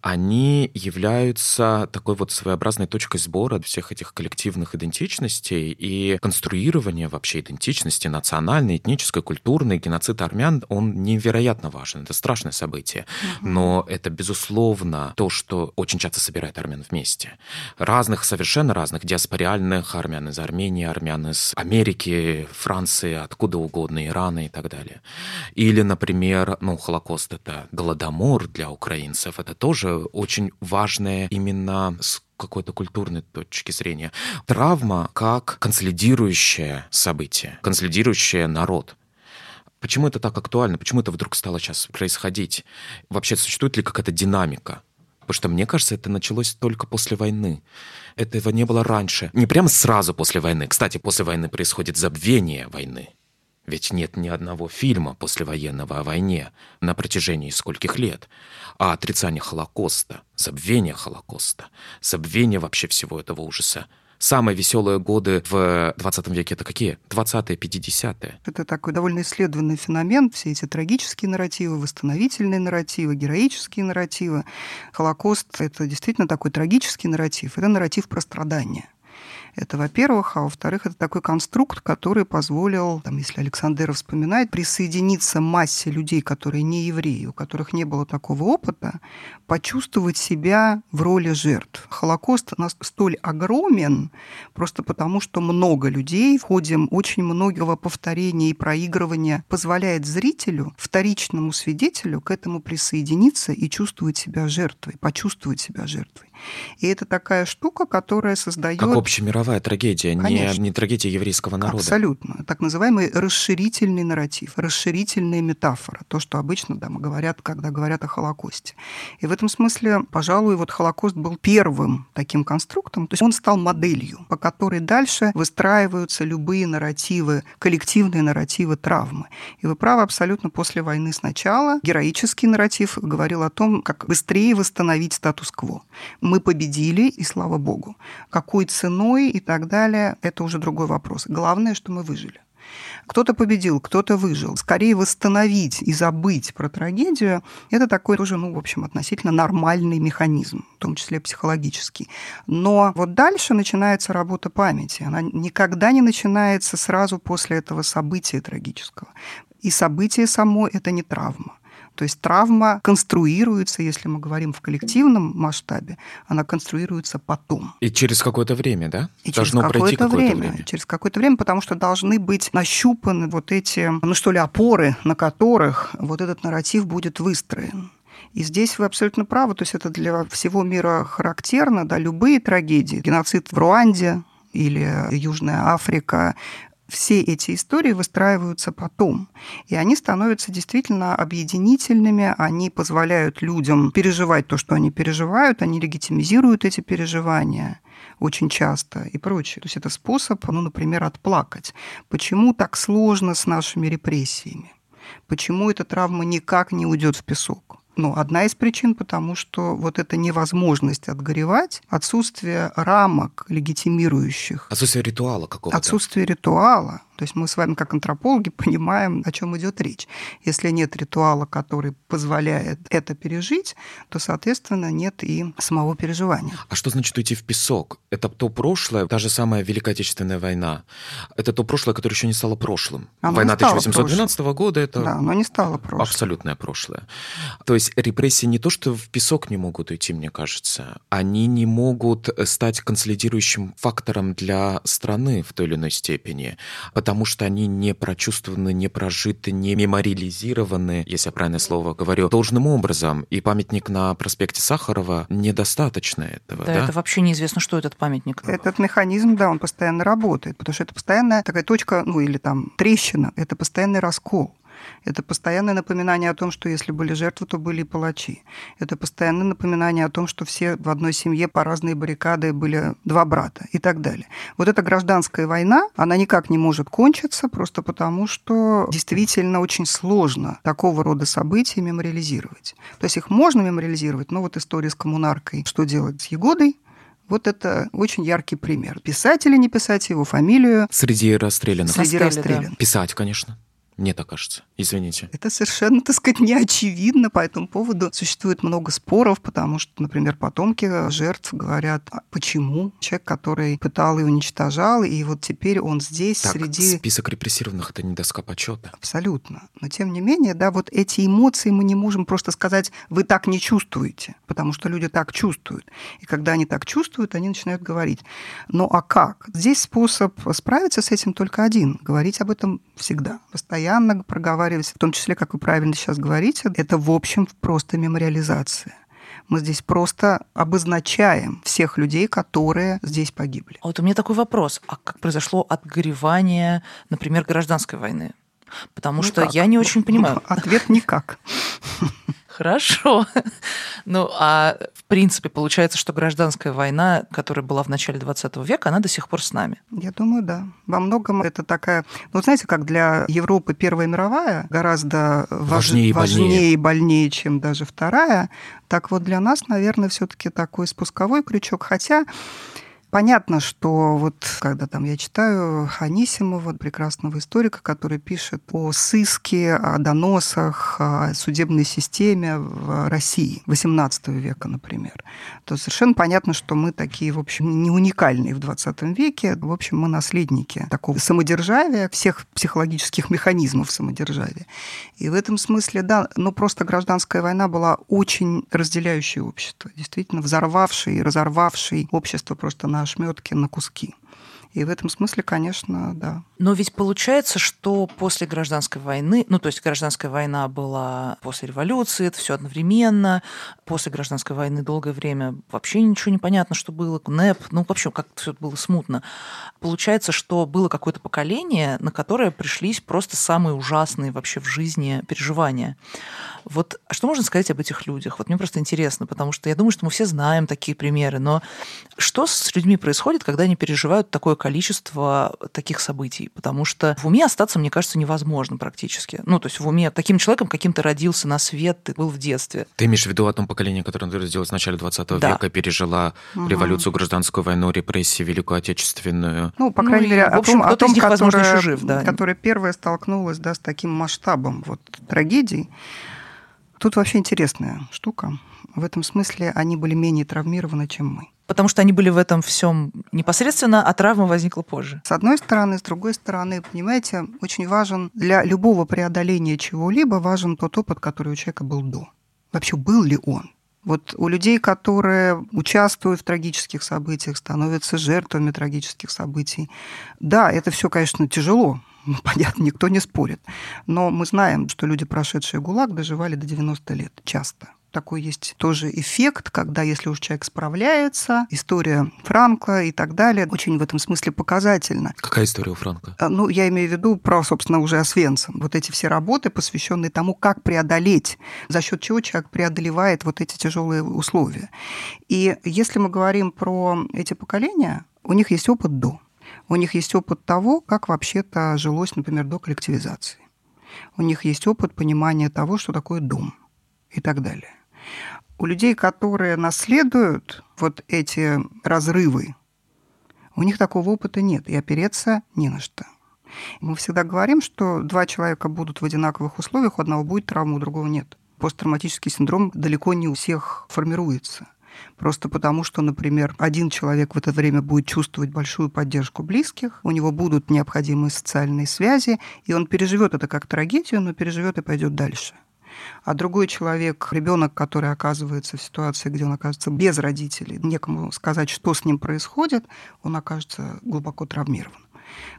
[SPEAKER 3] они являются такой вот своеобразной точкой сбора всех этих коллективных идентичностей и конструирования вообще идентичности идентичности национальной, этнической, культурной. Геноцид армян, он невероятно важен. Это страшное событие. Но это, безусловно, то, что очень часто собирает армян вместе. Разных, совершенно разных, диаспориальных армян из Армении, армян из Америки, Франции, откуда угодно, Ирана и так далее. Или, например, ну, Холокост — это голодомор для украинцев. Это тоже очень важное именно с какой-то культурной точки зрения. Травма как консолидирующее событие, консолидирующее народ. Почему это так актуально? Почему это вдруг стало сейчас происходить? Вообще существует ли какая-то динамика? Потому что, мне кажется, это началось только после войны. Этого не было раньше. Не прямо сразу после войны. Кстати, после войны происходит забвение войны. Ведь нет ни одного фильма послевоенного о войне на протяжении скольких лет, а отрицание Холокоста, забвение Холокоста, забвение вообще всего этого ужаса. Самые веселые годы в 20 веке это какие? 20-е, 50-е.
[SPEAKER 1] Это такой довольно исследованный феномен. Все эти трагические нарративы, восстановительные нарративы, героические нарративы. Холокост — это действительно такой трагический нарратив. Это нарратив про страдания. Это, во-первых. А во-вторых, это такой конструкт, который позволил, там, если Александр вспоминает, присоединиться массе людей, которые не евреи, у которых не было такого опыта, почувствовать себя в роли жертв. Холокост столь огромен просто потому, что много людей в ходе очень многого повторения и проигрывания позволяет зрителю, вторичному свидетелю к этому присоединиться и чувствовать себя жертвой, почувствовать себя жертвой. И это такая штука, которая создает...
[SPEAKER 3] Как общемировая трагедия, не, не трагедия еврейского народа.
[SPEAKER 1] Абсолютно. Так называемый расширительный нарратив, расширительная метафора. То, что обычно да, говорят, когда говорят о Холокосте. И в этом смысле, пожалуй, вот Холокост был первым таким конструктом. То есть он стал моделью, по которой дальше выстраиваются любые нарративы, коллективные нарративы травмы. И вы правы, абсолютно после войны сначала героический нарратив говорил о том, как быстрее восстановить статус-кво мы победили, и слава богу. Какой ценой и так далее, это уже другой вопрос. Главное, что мы выжили. Кто-то победил, кто-то выжил. Скорее восстановить и забыть про трагедию – это такой тоже, ну, в общем, относительно нормальный механизм, в том числе психологический. Но вот дальше начинается работа памяти. Она никогда не начинается сразу после этого события трагического. И событие само – это не травма. То есть травма конструируется, если мы говорим в коллективном масштабе, она конструируется потом.
[SPEAKER 3] И через какое-то время, да?
[SPEAKER 1] И Должно через какое-то время, время. Через какое-то время, потому что должны быть нащупаны вот эти, ну что ли, опоры, на которых вот этот нарратив будет выстроен. И здесь вы абсолютно правы, то есть это для всего мира характерно, да, любые трагедии, геноцид в Руанде, или Южная Африка, все эти истории выстраиваются потом. И они становятся действительно объединительными, они позволяют людям переживать то, что они переживают, они легитимизируют эти переживания очень часто и прочее. То есть это способ, ну, например, отплакать. Почему так сложно с нашими репрессиями? Почему эта травма никак не уйдет в песок? Ну, одна из причин, потому что вот эта невозможность отгоревать, отсутствие рамок легитимирующих.
[SPEAKER 3] Отсутствие ритуала какого-то.
[SPEAKER 1] Отсутствие ритуала. То есть мы с вами, как антропологи, понимаем, о чем идет речь. Если нет ритуала, который позволяет это пережить, то, соответственно, нет и самого переживания.
[SPEAKER 3] А что значит уйти в песок? Это то прошлое, та же самая Великая Отечественная война. Это то прошлое, которое еще не стало прошлым.
[SPEAKER 1] Оно
[SPEAKER 3] война
[SPEAKER 1] не стало
[SPEAKER 3] 1812
[SPEAKER 1] прошлым.
[SPEAKER 3] года это
[SPEAKER 1] Да, но не стало прошлым.
[SPEAKER 3] абсолютное прошлое. То есть репрессии не то, что в песок не могут уйти, мне кажется, они не могут стать консолидирующим фактором для страны в той или иной степени, потому что они не прочувствованы, не прожиты, не мемориализированы, если я правильное слово говорю, должным образом. И памятник на проспекте Сахарова недостаточно этого.
[SPEAKER 2] Да,
[SPEAKER 3] Да,
[SPEAKER 2] это вообще неизвестно, что этот памятник.
[SPEAKER 1] Этот механизм, да, он постоянно работает, потому что это постоянная такая точка, ну или там трещина, это постоянный раскол. Это постоянное напоминание о том, что если были жертвы, то были и палачи. Это постоянное напоминание о том, что все в одной семье по разные баррикады были два брата и так далее. Вот эта гражданская война, она никак не может кончиться, просто потому что действительно очень сложно такого рода события мемориализировать. То есть их можно мемориализировать, но вот история с коммунаркой, что делать с Егодой, вот это очень яркий пример. Писать или не писать его фамилию,
[SPEAKER 3] Среди расстрелянных.
[SPEAKER 1] среди
[SPEAKER 2] Расстреле, да.
[SPEAKER 1] расстрелянных.
[SPEAKER 3] Писать, конечно. Мне так кажется. Извините.
[SPEAKER 1] Это совершенно, так сказать, не очевидно. По этому поводу существует много споров, потому что, например, потомки жертв говорят, «А почему человек, который пытал и уничтожал, и вот теперь он здесь
[SPEAKER 3] Так,
[SPEAKER 1] среди...
[SPEAKER 3] список репрессированных это не доска почета.
[SPEAKER 1] Абсолютно. Но тем не менее, да, вот эти эмоции мы не можем просто сказать, вы так не чувствуете, потому что люди так чувствуют. И когда они так чувствуют, они начинают говорить. Ну а как? Здесь способ справиться с этим только один. Говорить об этом всегда. Постоянно проговаривать, в том числе, как вы правильно сейчас говорите, это в общем просто мемориализация. Мы здесь просто обозначаем всех людей, которые здесь погибли.
[SPEAKER 2] А вот у меня такой вопрос. А как произошло отгоревание, например, гражданской войны? Потому
[SPEAKER 1] Ну
[SPEAKER 2] что я не очень понимаю.
[SPEAKER 1] Ответ никак.
[SPEAKER 2] Хорошо. Ну, а в принципе, получается, что гражданская война, которая была в начале 20 века, она до сих пор с нами.
[SPEAKER 1] Я думаю, да. Во многом это такая... Ну, вот знаете, как для Европы Первая мировая гораздо важ-
[SPEAKER 3] Важнее и больнее.
[SPEAKER 1] важнее и больнее, чем даже Вторая, так вот для нас, наверное, все таки такой спусковой крючок. Хотя Понятно, что вот когда там я читаю Анисимова, прекрасного историка, который пишет о сыске, о доносах, о судебной системе в России XVIII века, например, то совершенно понятно, что мы такие, в общем, не уникальные в 20 веке. В общем, мы наследники такого самодержавия, всех психологических механизмов самодержавия. И в этом смысле, да, ну просто гражданская война была очень разделяющей общество, действительно взорвавшей и разорвавшей общество просто на ошметки, на куски. И в этом смысле, конечно, да.
[SPEAKER 2] Но ведь получается, что после гражданской войны, ну то есть гражданская война была после революции, это все одновременно, после гражданской войны долгое время вообще ничего не понятно, что было, НЭП, ну вообще как все было смутно. Получается, что было какое-то поколение, на которое пришлись просто самые ужасные вообще в жизни переживания. Вот а что можно сказать об этих людях? Вот мне просто интересно, потому что я думаю, что мы все знаем такие примеры, но что с людьми происходит, когда они переживают такое количество таких событий? Потому что в уме остаться, мне кажется, невозможно практически. Ну, то есть в уме таким человеком, каким ты родился на свет, ты был в детстве.
[SPEAKER 3] Ты имеешь в виду о том поколении, которое родилось в начале 20
[SPEAKER 2] Да.
[SPEAKER 3] века, пережила
[SPEAKER 1] Мгм.
[SPEAKER 3] революцию, гражданскую войну, репрессии, Великую Отечественную.
[SPEAKER 1] Ну, по
[SPEAKER 2] Ну
[SPEAKER 1] крайней
[SPEAKER 2] и,
[SPEAKER 1] мере,
[SPEAKER 2] в
[SPEAKER 1] о
[SPEAKER 2] общем,
[SPEAKER 1] том, о том
[SPEAKER 2] них, возможно, еще жив, да.
[SPEAKER 1] которая первая столкнулась да, с таким масштабом вот, трагедий. Тут вообще интересная штука. В этом смысле они были менее травмированы, чем мы.
[SPEAKER 2] Потому что они были в этом всем непосредственно, а травма возникла позже.
[SPEAKER 1] С одной стороны, с другой стороны, понимаете, очень важен для любого преодоления чего-либо важен тот опыт, который у человека был до. Вообще, был ли он? Вот у людей, которые участвуют в трагических событиях, становятся жертвами трагических событий, да, это все, конечно, тяжело, понятно, никто не спорит. Но мы знаем, что люди, прошедшие ГУЛАГ, доживали до 90 лет часто. Такой есть тоже эффект, когда если уж человек справляется, история Франкла и так далее, очень в этом смысле показательно.
[SPEAKER 3] Какая история у Франка?
[SPEAKER 1] А, Ну, я имею в виду про, собственно, уже Освенцим. Вот эти все работы, посвященные тому, как преодолеть, за счет чего человек преодолевает вот эти тяжелые условия. И если мы говорим про эти поколения, у них есть опыт до. У них есть опыт того, как вообще-то жилось, например, до коллективизации. У них есть опыт понимания того, что такое дом и так далее. У людей, которые наследуют вот эти разрывы, у них такого опыта нет, и опереться не на что. Мы всегда говорим, что два человека будут в одинаковых условиях, у одного будет травма, у другого нет. Посттравматический синдром далеко не у всех формируется. Просто потому, что, например, один человек в это время будет чувствовать большую поддержку близких, у него будут необходимые социальные связи, и он переживет это как трагедию, но переживет и пойдет дальше а другой человек, ребенок, который оказывается в ситуации, где он оказывается без родителей, некому сказать, что с ним происходит, он окажется глубоко травмирован.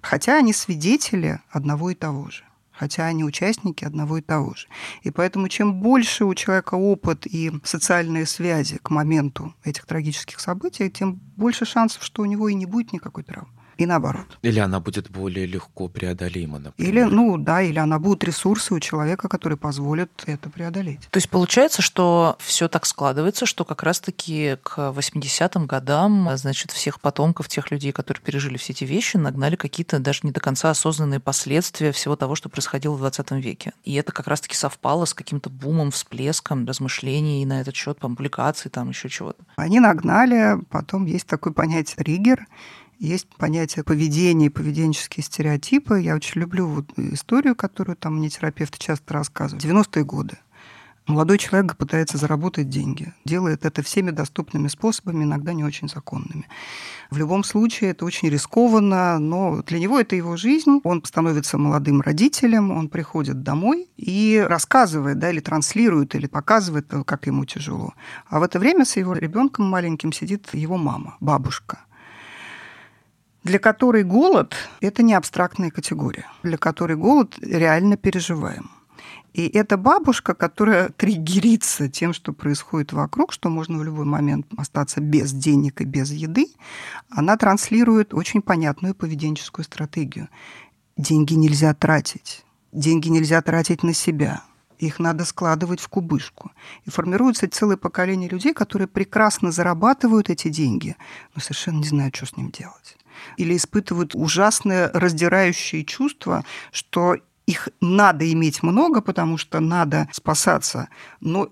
[SPEAKER 1] Хотя они свидетели одного и того же хотя они участники одного и того же. И поэтому чем больше у человека опыт и социальные связи к моменту этих трагических событий, тем больше шансов, что у него и не будет никакой травмы и наоборот.
[SPEAKER 3] Или она будет более легко преодолима, например.
[SPEAKER 1] Или, ну да, или она будет ресурсы у человека, которые позволят это преодолеть.
[SPEAKER 2] То есть получается, что все так складывается, что как раз-таки к 80-м годам, значит, всех потомков тех людей, которые пережили все эти вещи, нагнали какие-то даже не до конца осознанные последствия всего того, что происходило в 20 веке. И это как раз-таки совпало с каким-то бумом, всплеском размышлений на этот счет, публикаций, там еще чего-то.
[SPEAKER 1] Они нагнали, потом есть такое понятие триггер, есть понятие поведения и поведенческие стереотипы. Я очень люблю вот историю, которую там мне терапевты часто рассказывают. 90-е годы. Молодой человек пытается заработать деньги, делает это всеми доступными способами, иногда не очень законными. В любом случае это очень рискованно, но для него это его жизнь. Он становится молодым родителем, он приходит домой и рассказывает, да, или транслирует, или показывает, как ему тяжело. А в это время с его ребенком маленьким сидит его мама, бабушка – для которой голод – это не абстрактная категория, для которой голод реально переживаем. И эта бабушка, которая триггерится тем, что происходит вокруг, что можно в любой момент остаться без денег и без еды, она транслирует очень понятную поведенческую стратегию. Деньги нельзя тратить. Деньги нельзя тратить на себя. Их надо складывать в кубышку. И формируется целое поколение людей, которые прекрасно зарабатывают эти деньги, но совершенно не знают, что с ним делать или испытывают ужасное раздирающее чувство, что их надо иметь много, потому что надо спасаться, но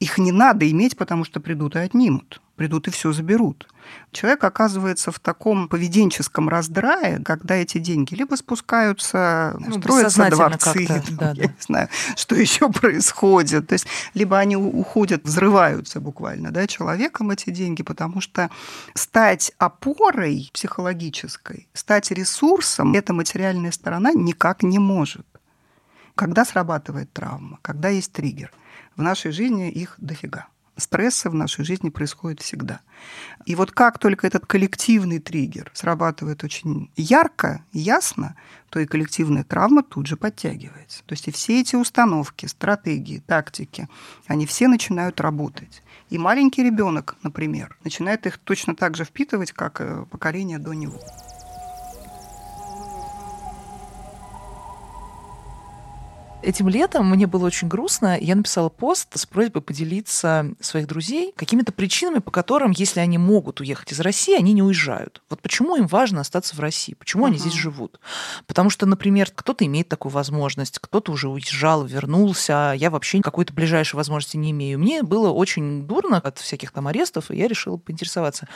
[SPEAKER 1] их не надо иметь, потому что придут и отнимут придут и все заберут. Человек оказывается в таком поведенческом раздрае, когда эти деньги либо спускаются, ну, строятся дворцы, там, да, я да. не знаю, что еще происходит. То есть либо они уходят, взрываются буквально да, человеком эти деньги, потому что стать опорой психологической, стать ресурсом, эта материальная сторона никак не может. Когда срабатывает травма, когда есть триггер, в нашей жизни их дофига стрессы в нашей жизни происходят всегда. И вот как только этот коллективный триггер срабатывает очень ярко, ясно, то и коллективная травма тут же подтягивается. То есть и все эти установки, стратегии, тактики, они все начинают работать. И маленький ребенок, например, начинает их точно так же впитывать, как э, поколение до него.
[SPEAKER 2] Этим летом мне было очень грустно. Я написала пост с просьбой поделиться своих друзей какими-то причинами, по которым, если они могут уехать из России, они не уезжают. Вот почему им важно остаться в России? Почему uh-huh. они здесь живут? Потому что, например, кто-то имеет такую возможность, кто-то уже уезжал, вернулся, а я вообще какой-то ближайшей возможности не имею. Мне было очень дурно от всяких там арестов, и я решила поинтересоваться.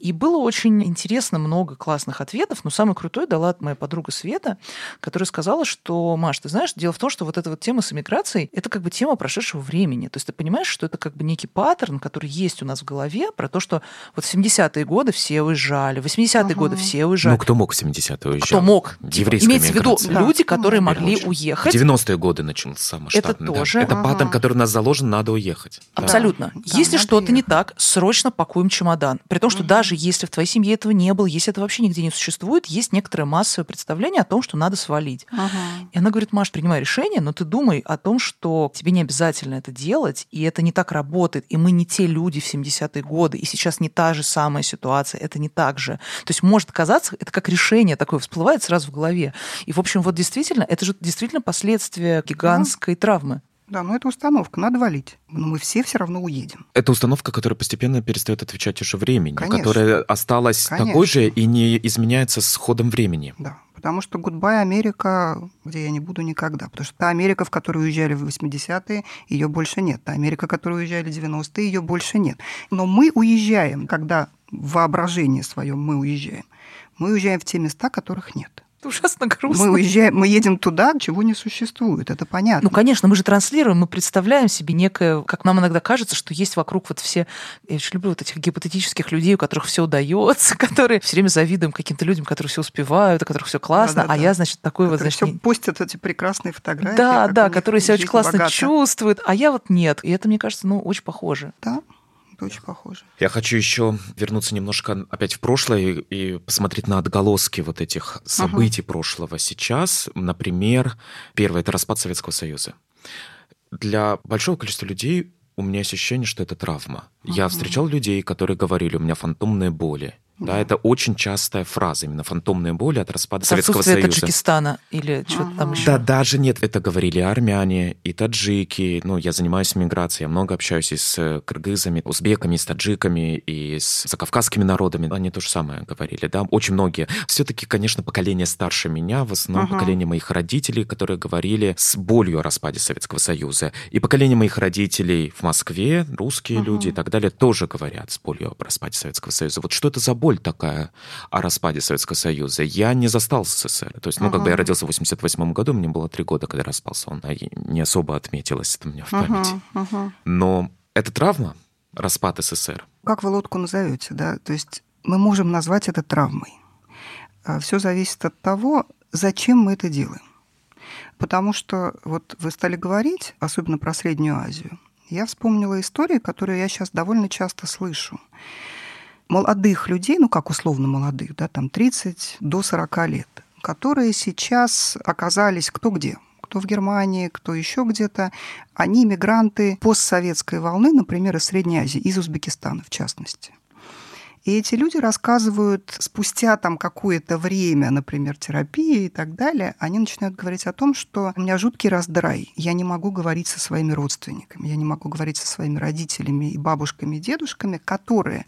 [SPEAKER 2] И было очень интересно, много классных ответов, но самый крутой дала моя подруга Света, которая сказала, что, Маш, ты знаешь, дело в том, что что вот эта вот тема с эмиграцией, это как бы тема прошедшего времени. То есть ты понимаешь, что это как бы некий паттерн, который есть у нас в голове, про то, что вот в 70-е годы все уезжали, в 80-е ага. годы все уезжали.
[SPEAKER 3] Ну, кто мог в 70-е уезжать?
[SPEAKER 2] Кто мог? Еврейская Имеется в виду да. люди, которые могли очень. уехать.
[SPEAKER 3] В 90-е годы начался масштабный. Это тоже. Да. Это ага. паттерн, который у нас заложен, надо уехать.
[SPEAKER 2] Абсолютно. Да. Если да, что-то не так, срочно пакуем чемодан. При том, что угу. даже если в твоей семье этого не было, если это вообще нигде не существует, есть некоторое массовое представление о том, что надо свалить. Ага. И она говорит, Маш, принимай решение, но ты думай о том, что тебе не обязательно это делать, и это не так работает, и мы не те люди в 70-е годы, и сейчас не та же самая ситуация, это не так же. То есть может казаться, это как решение такое всплывает сразу в голове. И, в общем, вот действительно, это же действительно последствия гигантской да. травмы.
[SPEAKER 1] Да, но это установка, надо валить. Но мы все все равно уедем.
[SPEAKER 3] Это установка, которая постепенно перестает отвечать уже времени, Конечно. которая осталась Конечно. такой же и не изменяется с ходом времени.
[SPEAKER 1] Да, Потому что «Goodbye Америка», где я не буду никогда. Потому что та Америка, в которую уезжали в 80-е, ее больше нет. Та Америка, в которую уезжали в 90-е, ее больше нет. Но мы уезжаем, когда в воображении своем мы уезжаем. Мы уезжаем в те места, которых нет.
[SPEAKER 2] Это ужасно грустно.
[SPEAKER 1] Мы уезжаем, мы едем туда, чего не существует, это понятно.
[SPEAKER 2] Ну, конечно, мы же транслируем, мы представляем себе некое, как нам иногда кажется, что есть вокруг вот все, я очень люблю вот этих гипотетических людей, у которых все удается, которые все время завидуем каким-то людям, которые все успевают, у которых все классно,
[SPEAKER 1] Да-да-да.
[SPEAKER 2] а я, значит, такой вот,
[SPEAKER 1] Которые
[SPEAKER 2] значит,
[SPEAKER 1] все постят эти прекрасные фотографии.
[SPEAKER 2] да, да, которые себя очень классно
[SPEAKER 1] богата.
[SPEAKER 2] чувствуют, а я вот нет. И это, мне кажется, ну, очень похоже.
[SPEAKER 1] Да, это очень похоже.
[SPEAKER 3] Я хочу еще вернуться немножко опять в прошлое и, и посмотреть на отголоски вот этих событий прошлого сейчас. Например, первое — это распад Советского Союза. Для большого количества людей у меня ощущение, что это травма. Я встречал людей, которые говорили, у меня фантомные боли. Да, это очень частая фраза, именно фантомные боли от распада Советского Союза.
[SPEAKER 2] Таджикистана или что-то там еще.
[SPEAKER 3] Да, даже нет, это говорили армяне и таджики. Ну, я занимаюсь миграцией, я много общаюсь и с кыргызами, узбеками, с таджиками, и с закавказскими народами. Они то же самое говорили, да, очень многие. Все-таки, конечно, поколение старше меня, в основном
[SPEAKER 1] Ага.
[SPEAKER 3] поколение моих родителей, которые говорили с болью о распаде Советского Союза. И поколение моих родителей в Москве, русские
[SPEAKER 1] Ага.
[SPEAKER 3] люди и так далее, тоже говорят с болью о распаде Советского Союза. Вот что это за боль такая о распаде Советского Союза? Я не застал СССР. То есть, ну, как бы я
[SPEAKER 1] Ага.
[SPEAKER 3] родился в 88 году, мне было три года, когда распался он, а и не особо отметилось это у меня в
[SPEAKER 1] Ага,
[SPEAKER 3] памяти.
[SPEAKER 1] ага.
[SPEAKER 3] Но это травма, распад СССР.
[SPEAKER 1] Как вы лодку назовете, да? То есть мы можем назвать это травмой. Все зависит от того, зачем мы это делаем. Потому что вот вы стали говорить, особенно про Среднюю Азию, я вспомнила истории, которые я сейчас довольно часто слышу. Молодых людей, ну как условно молодых, да, там 30 до 40 лет, которые сейчас оказались кто где, кто в Германии, кто еще где-то, они мигранты постсоветской волны, например, из Средней Азии, из Узбекистана в частности. И эти люди рассказывают спустя там какое-то время, например, терапии и так далее, они начинают говорить о том, что у меня жуткий раздрай, я не могу говорить со своими родственниками, я не могу говорить со своими родителями и бабушками, и дедушками, которые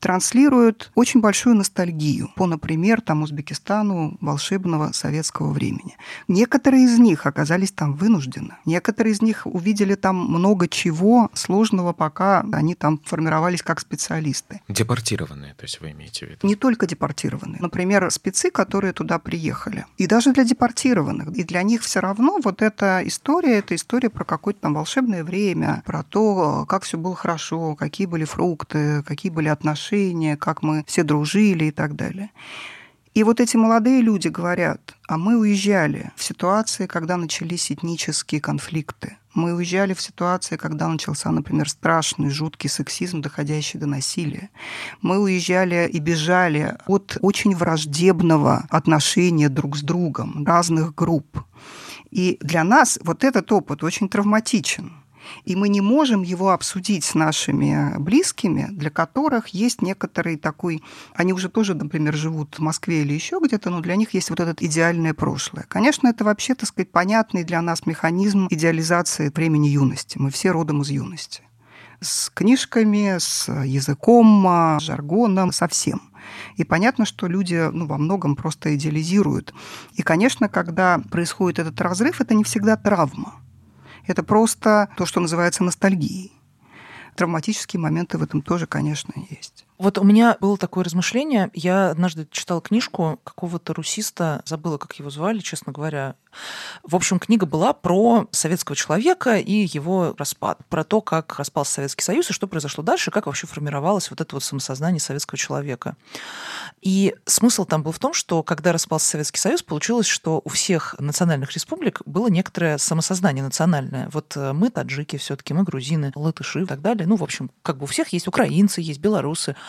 [SPEAKER 1] транслируют очень большую ностальгию по, например, там, Узбекистану волшебного советского времени. Некоторые из них оказались там вынуждены. Некоторые из них увидели там много чего сложного, пока они там формировались как специалисты.
[SPEAKER 3] Депортированные, то есть вы имеете в виду?
[SPEAKER 1] Не только депортированные. Например, спецы, которые туда приехали. И даже для депортированных. И для них все равно вот эта история, это история про какое-то там волшебное время, про то, как все было хорошо, какие были фрукты, какие были отношения, как мы все дружили и так далее. И вот эти молодые люди говорят, а мы уезжали в ситуации, когда начались этнические конфликты. Мы уезжали в ситуации, когда начался, например, страшный, жуткий сексизм, доходящий до насилия. Мы уезжали и бежали от очень враждебного отношения друг с другом разных групп. И для нас вот этот опыт очень травматичен. И мы не можем его обсудить с нашими близкими, для которых есть некоторый такой... Они уже тоже, например, живут в Москве или еще где-то, но для них есть вот это идеальное прошлое. Конечно, это вообще, так сказать, понятный для нас механизм идеализации времени юности. Мы все родом из юности. С книжками, с языком, с жаргоном, со всем. И понятно, что люди ну, во многом просто идеализируют. И, конечно, когда происходит этот разрыв, это не всегда травма. Это просто то, что называется ностальгией. Травматические моменты в этом тоже, конечно, есть.
[SPEAKER 2] Вот у меня было такое размышление. Я однажды читала книжку какого-то русиста, забыла, как его звали, честно говоря. В общем, книга была про советского человека и его распад, про то, как распался Советский Союз и что произошло дальше, как вообще формировалось вот это вот самосознание советского человека. И смысл там был в том, что когда распался Советский Союз, получилось, что у всех национальных республик было некоторое самосознание национальное. Вот э, мы таджики все-таки, мы грузины, латыши и так далее. Ну, в общем, как бы у всех есть украинцы, есть белорусы.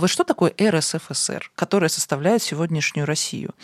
[SPEAKER 2] вот что такое РСФСР, которая составляет сегодняшнюю Россию?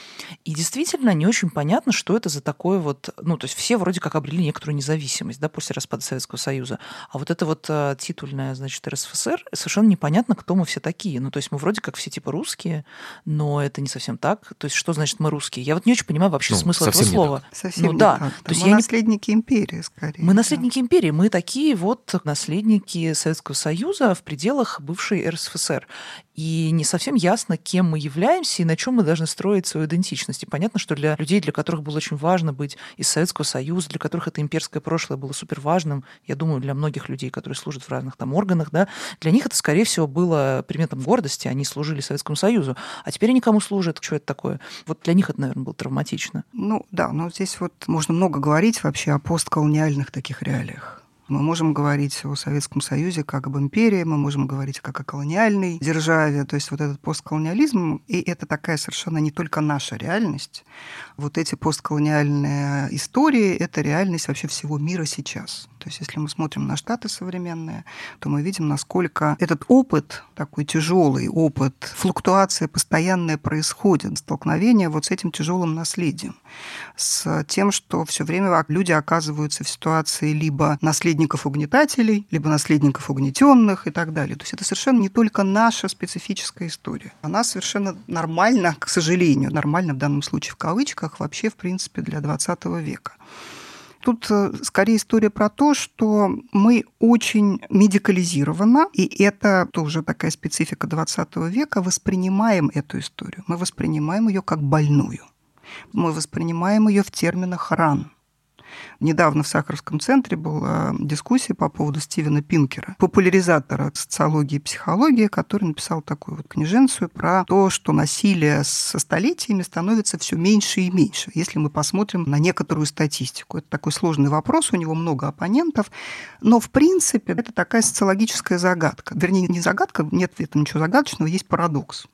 [SPEAKER 2] И действительно не очень понятно, что это за такое вот... Ну, то есть все вроде как обрели некоторую независимость да, после распада Советского Союза. А вот это вот э, титульная, значит, РСФСР, совершенно непонятно, кто мы все такие. Ну, то есть мы вроде как все типа русские, но это не совсем так. То есть что значит мы русские? Я вот не очень понимаю вообще
[SPEAKER 3] Ну,
[SPEAKER 2] смысл этого
[SPEAKER 3] не
[SPEAKER 2] слова.
[SPEAKER 1] Совсем
[SPEAKER 2] Ну
[SPEAKER 1] не
[SPEAKER 2] да.
[SPEAKER 1] так.
[SPEAKER 2] То есть
[SPEAKER 1] мы
[SPEAKER 2] я не-
[SPEAKER 1] наследники империи, скорее.
[SPEAKER 2] Мы
[SPEAKER 1] да.
[SPEAKER 2] наследники империи, мы такие вот наследники Советского Союза в пределах бывшей РСФСР. И не совсем ясно, кем мы являемся и на чем мы должны строить свою идентичность. И понятно, что для людей, для которых было очень важно быть из Советского Союза, для которых это имперское прошлое было супер важным, я думаю, для многих людей, которые служат в разных там органах, да, для них это, скорее всего, было предметом гордости, они служили Советскому Союзу, а теперь они кому служат, что это такое? Вот для них это, наверное, было травматично.
[SPEAKER 1] Ну да, но здесь вот можно много говорить вообще о постколониальных таких реалиях. Мы можем говорить о Советском Союзе как об империи, мы можем говорить как о колониальной державе. То есть вот этот постколониализм, и это такая совершенно не только наша реальность. Вот эти постколониальные истории – это реальность вообще всего мира сейчас. То есть если мы смотрим на Штаты современные, то мы видим, насколько этот опыт, такой тяжелый опыт, флуктуация постоянная происходит, столкновение вот с этим тяжелым наследием, с тем, что все время люди оказываются в ситуации либо наследников угнетателей, либо наследников угнетенных и так далее. То есть это совершенно не только наша специфическая история. Она совершенно нормально, к сожалению, нормально в данном случае в кавычках, вообще, в принципе, для 20 века. Тут э, скорее история про то, что мы очень медикализированно, и это тоже такая специфика 20 века, воспринимаем эту историю. Мы воспринимаем ее как больную. Мы воспринимаем ее в терминах ран. Недавно в Сахаровском центре была дискуссия по поводу Стивена Пинкера, популяризатора социологии и психологии, который написал такую вот книженцию про то, что насилие со столетиями становится все меньше и меньше, если мы посмотрим на некоторую статистику. Это такой сложный вопрос, у него много оппонентов, но в принципе это такая социологическая загадка. Вернее, не загадка, нет в этом ничего загадочного, есть парадокс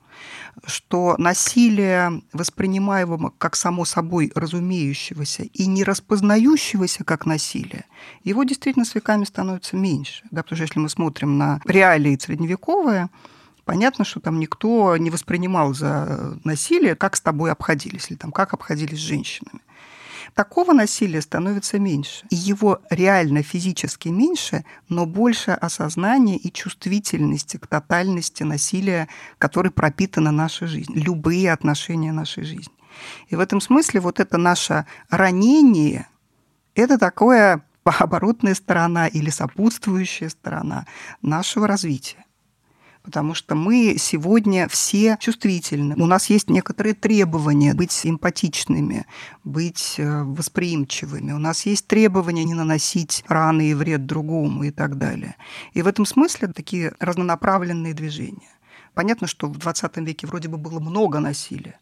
[SPEAKER 1] что насилие, воспринимаемого как само собой разумеющегося и не распознающегося как насилие, его действительно с веками становится меньше. Да, потому что если мы смотрим на реалии средневековые, понятно, что там никто не воспринимал за насилие, как с тобой обходились, или там, как обходились с женщинами такого насилия становится меньше. И его реально физически меньше, но больше осознания и чувствительности к тотальности насилия, который пропитана наша жизнь, любые отношения нашей жизни. И в этом смысле вот это наше ранение, это такое оборотная сторона или сопутствующая сторона нашего развития потому что мы сегодня все чувствительны. У нас есть некоторые требования быть эмпатичными, быть э, восприимчивыми. У нас есть требования не наносить раны и вред другому и так далее. И в этом смысле такие разнонаправленные движения. Понятно, что в 20 веке вроде бы было много насилия,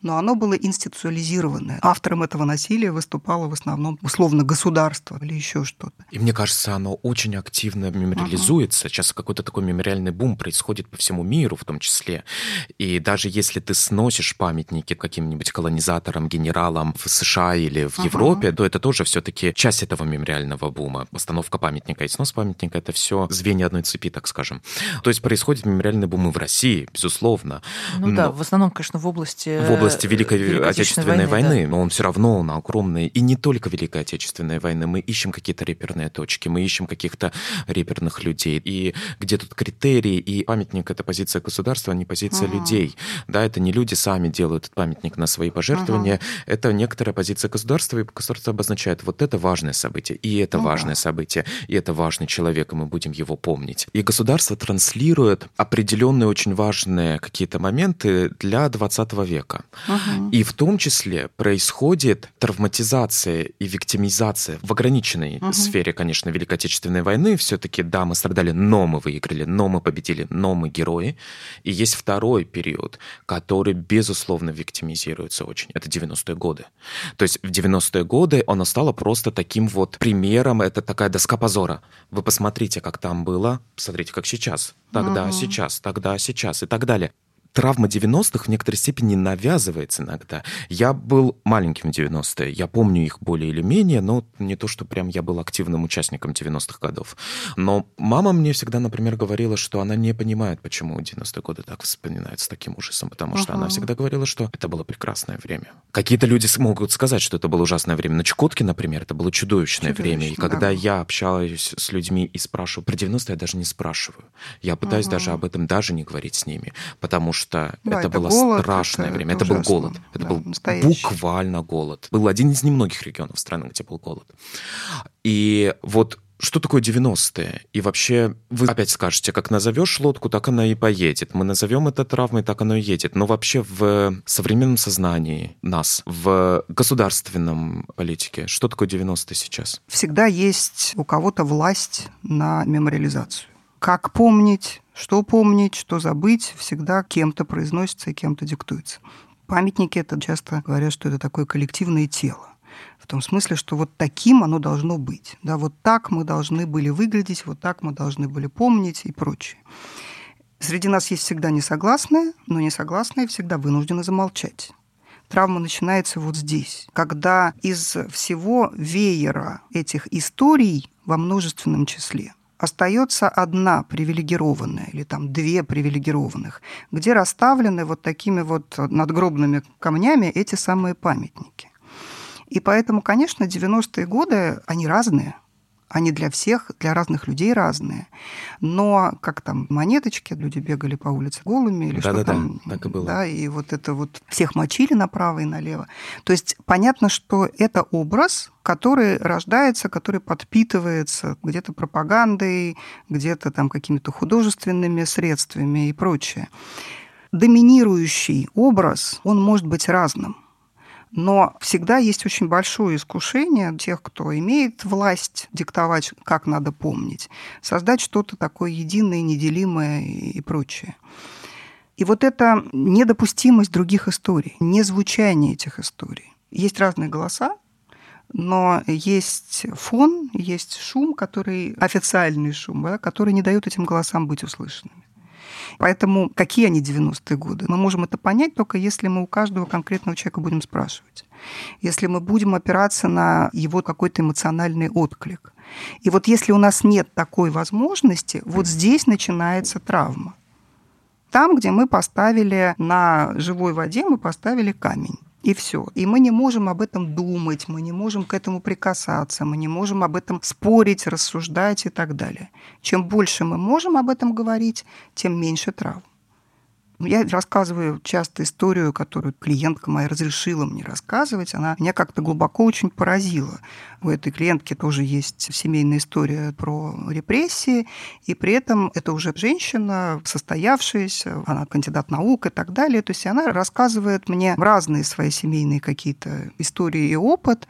[SPEAKER 1] но оно было институциализированное. Автором этого насилия выступало в основном условно государство или еще что-то.
[SPEAKER 3] И мне кажется, оно очень активно мемориализуется. Ага. Сейчас какой-то такой мемориальный бум происходит по всему миру в том числе. И даже если ты сносишь памятники каким-нибудь колонизаторам, генералам в США или в ага. Европе, то это тоже все-таки часть этого мемориального бума. Постановка памятника и снос памятника — это все звенья одной цепи, так скажем. То есть происходит мемориальный бум и в России, безусловно.
[SPEAKER 2] Ну Но... да, в основном, конечно, в области
[SPEAKER 3] в области Великой, Великой Отечественной, войны, войны да. но он все равно он огромный. И не только Великой Отечественной войны. Мы ищем какие-то реперные точки, мы ищем каких-то реперных людей. И где тут критерии, и памятник — это позиция государства, а не позиция uh-huh. людей. Да, это не люди сами делают этот памятник на свои пожертвования, uh-huh. это некоторая позиция государства, и государство обозначает, вот это важное событие, и это uh-huh. важное событие, и это важный человек, и мы будем его помнить. И государство транслирует определенные очень важные какие-то моменты для 20 века человека. Угу. И в том числе происходит травматизация и виктимизация в ограниченной угу. сфере, конечно, Великой Отечественной войны. Все-таки, да, мы страдали, но мы выиграли, но мы победили, но мы герои. И есть второй период, который, безусловно, виктимизируется очень. Это 90-е годы. То есть в 90-е годы оно стало просто таким вот примером, это такая доска позора. Вы посмотрите, как там было, посмотрите, как сейчас. Тогда, угу. сейчас, тогда, сейчас и так далее травма 90-х в некоторой степени навязывается иногда. Я был маленьким в 90-е, я помню их более или менее, но не то, что прям я был активным участником 90-х годов. Но мама мне всегда, например, говорила, что она не понимает, почему 90-е годы так вспоминаются с таким ужасом, потому что uh-huh. она всегда говорила, что это было прекрасное время. Какие-то люди могут сказать, что это было ужасное время. На Чукотке, например, это было чудовищное, чудовищное время. И когда да. я общаюсь с людьми и спрашиваю про 90-е, я даже не спрашиваю. Я пытаюсь uh-huh. даже об этом даже не говорить с ними, потому что что да, это, это было голод, страшное это, время. Это, это был голод. Это да, был настоящий. буквально голод. Был один из немногих регионов страны, где был голод. И вот Что такое 90-е? И вообще, вы опять скажете, как назовешь лодку, так она и поедет. Мы назовем это травмой, так оно и едет. Но вообще в современном сознании нас, в государственном политике, что такое 90-е сейчас?
[SPEAKER 1] Всегда есть у кого-то власть на мемориализацию. Как помнить, что помнить, что забыть, всегда кем-то произносится и кем-то диктуется. Памятники это часто говорят, что это такое коллективное тело. В том смысле, что вот таким оно должно быть. Да, вот так мы должны были выглядеть, вот так мы должны были помнить и прочее. Среди нас есть всегда несогласные, но несогласные всегда вынуждены замолчать. Травма начинается вот здесь, когда из всего веера этих историй во множественном числе остается одна привилегированная или там две привилегированных, где расставлены вот такими вот надгробными камнями эти самые памятники. И поэтому, конечно, 90-е годы, они разные. Они для всех, для разных людей разные. Но как там монеточки, люди бегали по улице голыми или да, что
[SPEAKER 3] да,
[SPEAKER 1] там.
[SPEAKER 3] Да, так и было.
[SPEAKER 1] Да, и вот это вот всех мочили направо и налево. То есть понятно, что это образ, который рождается, который подпитывается где-то пропагандой, где-то там какими-то художественными средствами и прочее. Доминирующий образ, он может быть разным. Но всегда есть очень большое искушение тех, кто имеет власть диктовать, как надо помнить, создать что-то такое единое, неделимое и прочее. И вот эта недопустимость других историй, незвучание этих историй. Есть разные голоса, но есть фон, есть шум, который официальный шум, да, который не дает этим голосам быть услышанными. Поэтому какие они 90-е годы? Мы можем это понять только если мы у каждого конкретного человека будем спрашивать. Если мы будем опираться на его какой-то эмоциональный отклик. И вот если у нас нет такой возможности, вот здесь начинается травма. Там, где мы поставили на живой воде, мы поставили камень. И все. И мы не можем об этом думать, мы не можем к этому прикасаться, мы не можем об этом спорить, рассуждать и так далее. Чем больше мы можем об этом говорить, тем меньше травм. Я рассказываю часто историю, которую клиентка моя разрешила мне рассказывать. Она меня как-то глубоко очень поразила. У этой клиентки тоже есть семейная история про репрессии, и при этом это уже женщина, состоявшаяся, она кандидат наук и так далее. То есть она рассказывает мне разные свои семейные какие-то истории и опыт.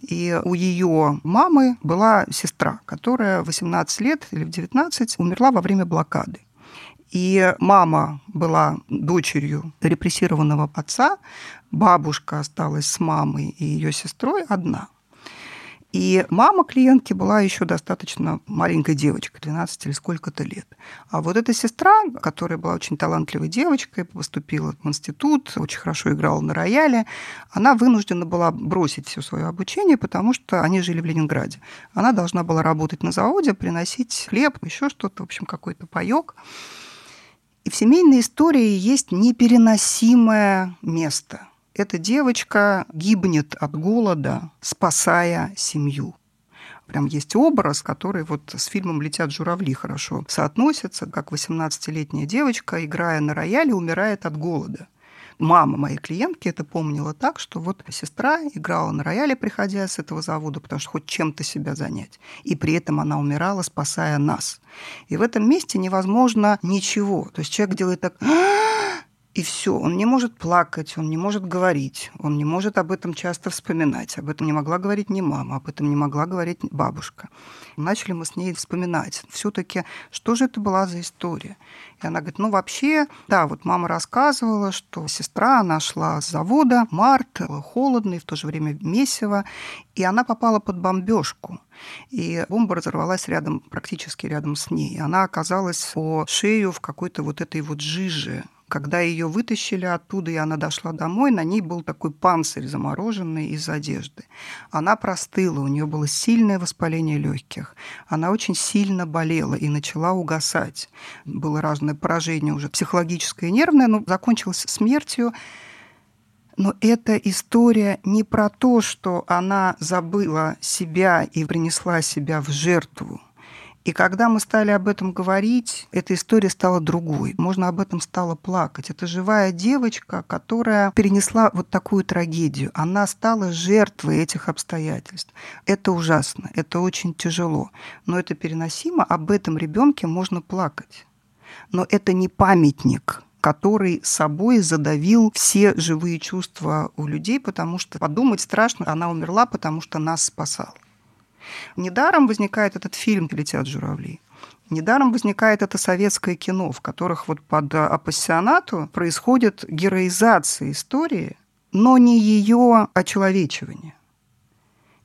[SPEAKER 1] И у ее мамы была сестра, которая 18 лет или в 19 умерла во время блокады. И мама была дочерью репрессированного отца, бабушка осталась с мамой и ее сестрой одна. И мама клиентки была еще достаточно маленькой девочкой, 12 или сколько-то лет. А вот эта сестра, которая была очень талантливой девочкой, поступила в институт, очень хорошо играла на рояле, она вынуждена была бросить все свое обучение, потому что они жили в Ленинграде. Она должна была работать на заводе, приносить хлеб, еще что-то, в общем, какой-то паек. И в семейной истории есть непереносимое место. Эта девочка гибнет от голода, спасая семью. Прям есть образ, который вот с фильмом «Летят журавли» хорошо соотносится, как 18-летняя девочка, играя на рояле, умирает от голода мама моей клиентки это помнила так, что вот сестра играла на рояле, приходя с этого завода, потому что хоть чем-то себя занять. И при этом она умирала, спасая нас. И в этом месте невозможно ничего. То есть человек делает так и все, он не может плакать, он не может говорить, он не может об этом часто вспоминать. Об этом не могла говорить ни мама, об этом не могла говорить бабушка. Начали мы с ней вспоминать, все-таки, что же это была за история. И она говорит, ну вообще, да, вот мама рассказывала, что сестра нашла с завода, март, холодный, в то же время месиво, и она попала под бомбежку. И бомба разорвалась рядом, практически рядом с ней. Она оказалась по шею в какой-то вот этой вот жиже, когда ее вытащили оттуда, и она дошла домой, на ней был такой панцирь замороженный из одежды. Она простыла, у нее было сильное воспаление легких. Она очень сильно болела и начала угасать. Было разное поражение уже психологическое и нервное, но закончилось смертью. Но эта история не про то, что она забыла себя и принесла себя в жертву. И когда мы стали об этом говорить, эта история стала другой. Можно об этом стало плакать. Это живая девочка, которая перенесла вот такую трагедию. Она стала жертвой этих обстоятельств. Это ужасно, это очень тяжело. Но это переносимо, об этом ребенке можно плакать. Но это не памятник который собой задавил все живые чувства у людей, потому что подумать страшно, она умерла, потому что нас спасал. Недаром возникает этот фильм «Летят журавли». Недаром возникает это советское кино, в которых вот под апассионату происходит героизация истории, но не ее очеловечивание.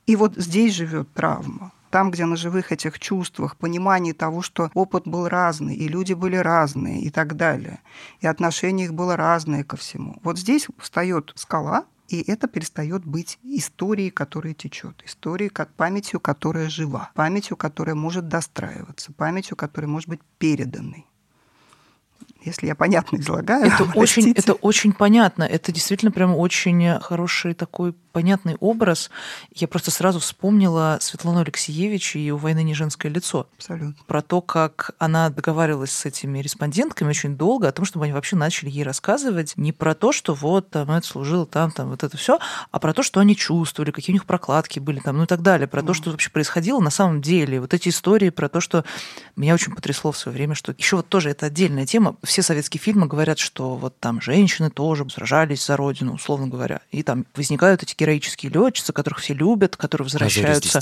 [SPEAKER 1] И вот здесь живет травма. Там, где на живых этих чувствах, понимании того, что опыт был разный, и люди были разные, и так далее, и отношение их было разное ко всему. Вот здесь встает скала, и это перестает быть историей, которая течет, историей, как памятью, которая жива, памятью, которая может достраиваться, памятью, которая может быть переданной если я понятно излагаю.
[SPEAKER 2] Это очень, это очень понятно. Это действительно прям очень хороший такой понятный образ. Я просто сразу вспомнила Светлану Алексеевич и «У войны не женское лицо».
[SPEAKER 1] Абсолютно.
[SPEAKER 2] Про то, как она договаривалась с этими респондентками очень долго о том, чтобы они вообще начали ей рассказывать не про то, что вот там это служило там, там вот это все, а про то, что они чувствовали, какие у них прокладки были там, ну и так далее, про mm. то, что вообще происходило на самом деле. Вот эти истории про то, что меня очень потрясло в свое время, что еще вот тоже это отдельная тема. Все советские фильмы говорят, что вот там женщины тоже сражались за родину, условно говоря, и там возникают эти героические летчицы, которых все любят, которые возвращаются.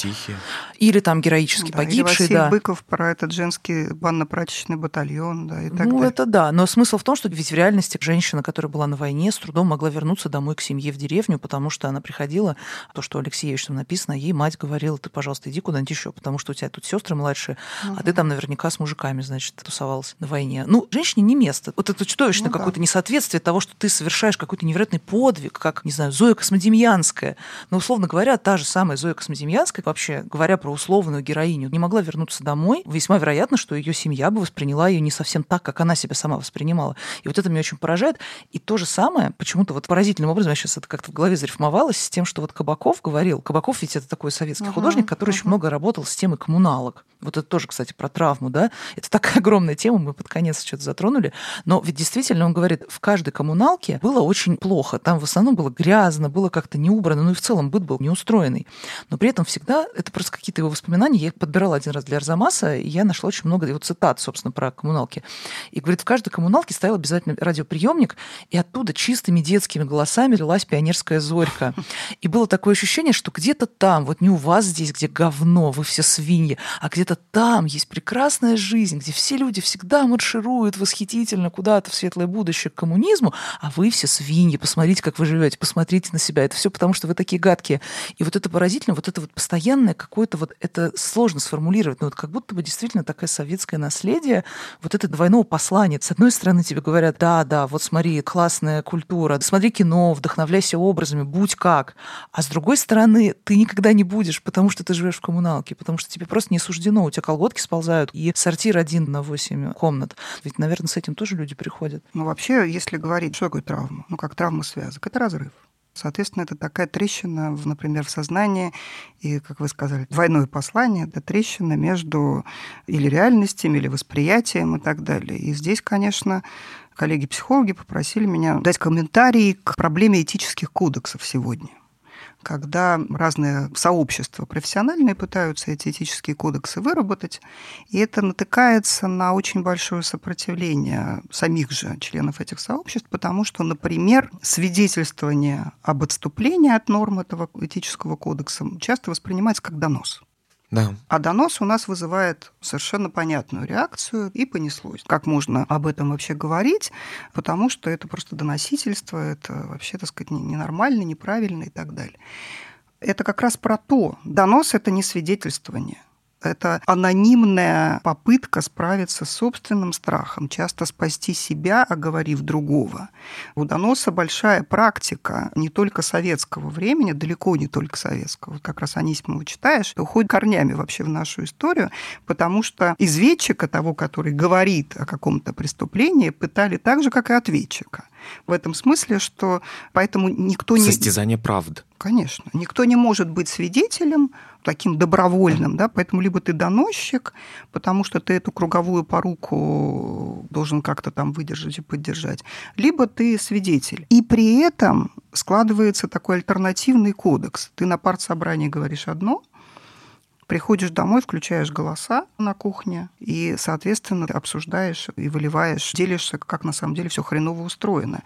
[SPEAKER 2] Или там героически да, погибшие.
[SPEAKER 1] Или Василий да. Быков про этот женский банно-прачечный батальон, да, и так
[SPEAKER 2] Ну,
[SPEAKER 1] далее.
[SPEAKER 2] это да. Но смысл в том, что ведь в реальности женщина, которая была на войне, с трудом могла вернуться домой к семье в деревню, потому что она приходила, то, что Алексеевич там написано, ей мать говорила, ты, пожалуйста, иди куда-нибудь еще, потому что у тебя тут сестры младшие, угу. а ты там наверняка с мужиками, значит, тусовалась на войне. Ну, женщине не место. Вот это чудовищное ну, какое-то да. несоответствие того, что ты совершаешь какой-то невероятный подвиг, как, не знаю, Зоя Космодемьянская, но, условно говоря, та же самая Зоя Космодемьянская, вообще говоря про условную героиню, не могла вернуться домой. Весьма вероятно, что ее семья бы восприняла ее не совсем так, как она себя сама воспринимала. И вот это меня очень поражает. И то же самое, почему-то вот поразительным образом, я сейчас это как-то в голове зарифмовалось с тем, что вот Кабаков говорил. Кабаков ведь это такой советский uh-huh, художник, который uh-huh. очень много работал с темой коммуналок. Вот это тоже, кстати, про травму, да. Это такая огромная тема, мы под конец что-то затронули. Но ведь действительно, он говорит, в каждой коммуналке было очень плохо. Там в основном было грязно, было как-то не убрано, ну и в целом быт был неустроенный. Но при этом всегда, это просто какие-то его воспоминания, я их подбирала один раз для Арзамаса, и я нашла очень много его цитат, собственно, про коммуналки. И говорит, в каждой коммуналке стоял обязательно радиоприемник, и оттуда чистыми детскими голосами лилась пионерская зорька. И было такое ощущение, что где-то там, вот не у вас здесь, где говно, вы все свиньи, а где-то там есть прекрасная жизнь, где все люди всегда маршируют восхитительно куда-то в светлое будущее к коммунизму, а вы все свиньи, посмотрите, как вы живете, посмотрите на себя. Это все потому, что вы такие гадкие. И вот это поразительно, вот это вот постоянное какое-то вот, это сложно сформулировать, но вот как будто бы действительно такое советское наследие, вот это двойного послания. С одной стороны тебе говорят, да, да, вот смотри, классная культура, смотри кино, вдохновляйся образами, будь как. А с другой стороны, ты никогда не будешь, потому что ты живешь в коммуналке, потому что тебе просто не суждено, у тебя колготки сползают, и сортир один на 8 комнат. Ведь, наверное, с этим тоже люди приходят.
[SPEAKER 1] Ну, вообще, если говорить, что такое травма? Ну, как травма связок, это разрыв. Соответственно, это такая трещина, например, в сознании, и, как вы сказали, двойное послание, это трещина между или реальностями, или восприятием и так далее. И здесь, конечно, коллеги-психологи попросили меня дать комментарий к проблеме этических кодексов сегодня когда разные сообщества профессиональные пытаются эти этические кодексы выработать, и это натыкается на очень большое сопротивление самих же членов этих сообществ, потому что, например, свидетельствование об отступлении от норм этого этического кодекса часто воспринимается как донос.
[SPEAKER 3] Да.
[SPEAKER 1] А донос у нас вызывает совершенно понятную реакцию, и понеслось. Как можно об этом вообще говорить? Потому что это просто доносительство, это вообще, так сказать, ненормально, неправильно и так далее. Это как раз про то. Донос – это не свидетельствование. Это анонимная попытка справиться с собственным страхом, часто спасти себя, оговорив другого. У доноса большая практика не только советского времени, далеко не только советского. Вот как раз Анисимова читаешь, уходит корнями вообще в нашу историю, потому что изведчика, того, который говорит о каком-то преступлении, пытали так же, как и ответчика. В этом смысле, что поэтому никто
[SPEAKER 3] не... Состязание правд.
[SPEAKER 1] Конечно. Никто не может быть свидетелем таким добровольным, да, поэтому либо ты доносчик, потому что ты эту круговую поруку должен как-то там выдержать и поддержать, либо ты свидетель. И при этом складывается такой альтернативный кодекс. Ты на партсобрании говоришь одно, Приходишь домой, включаешь голоса на кухне и, соответственно, обсуждаешь и выливаешь, делишься, как на самом деле все хреново устроено.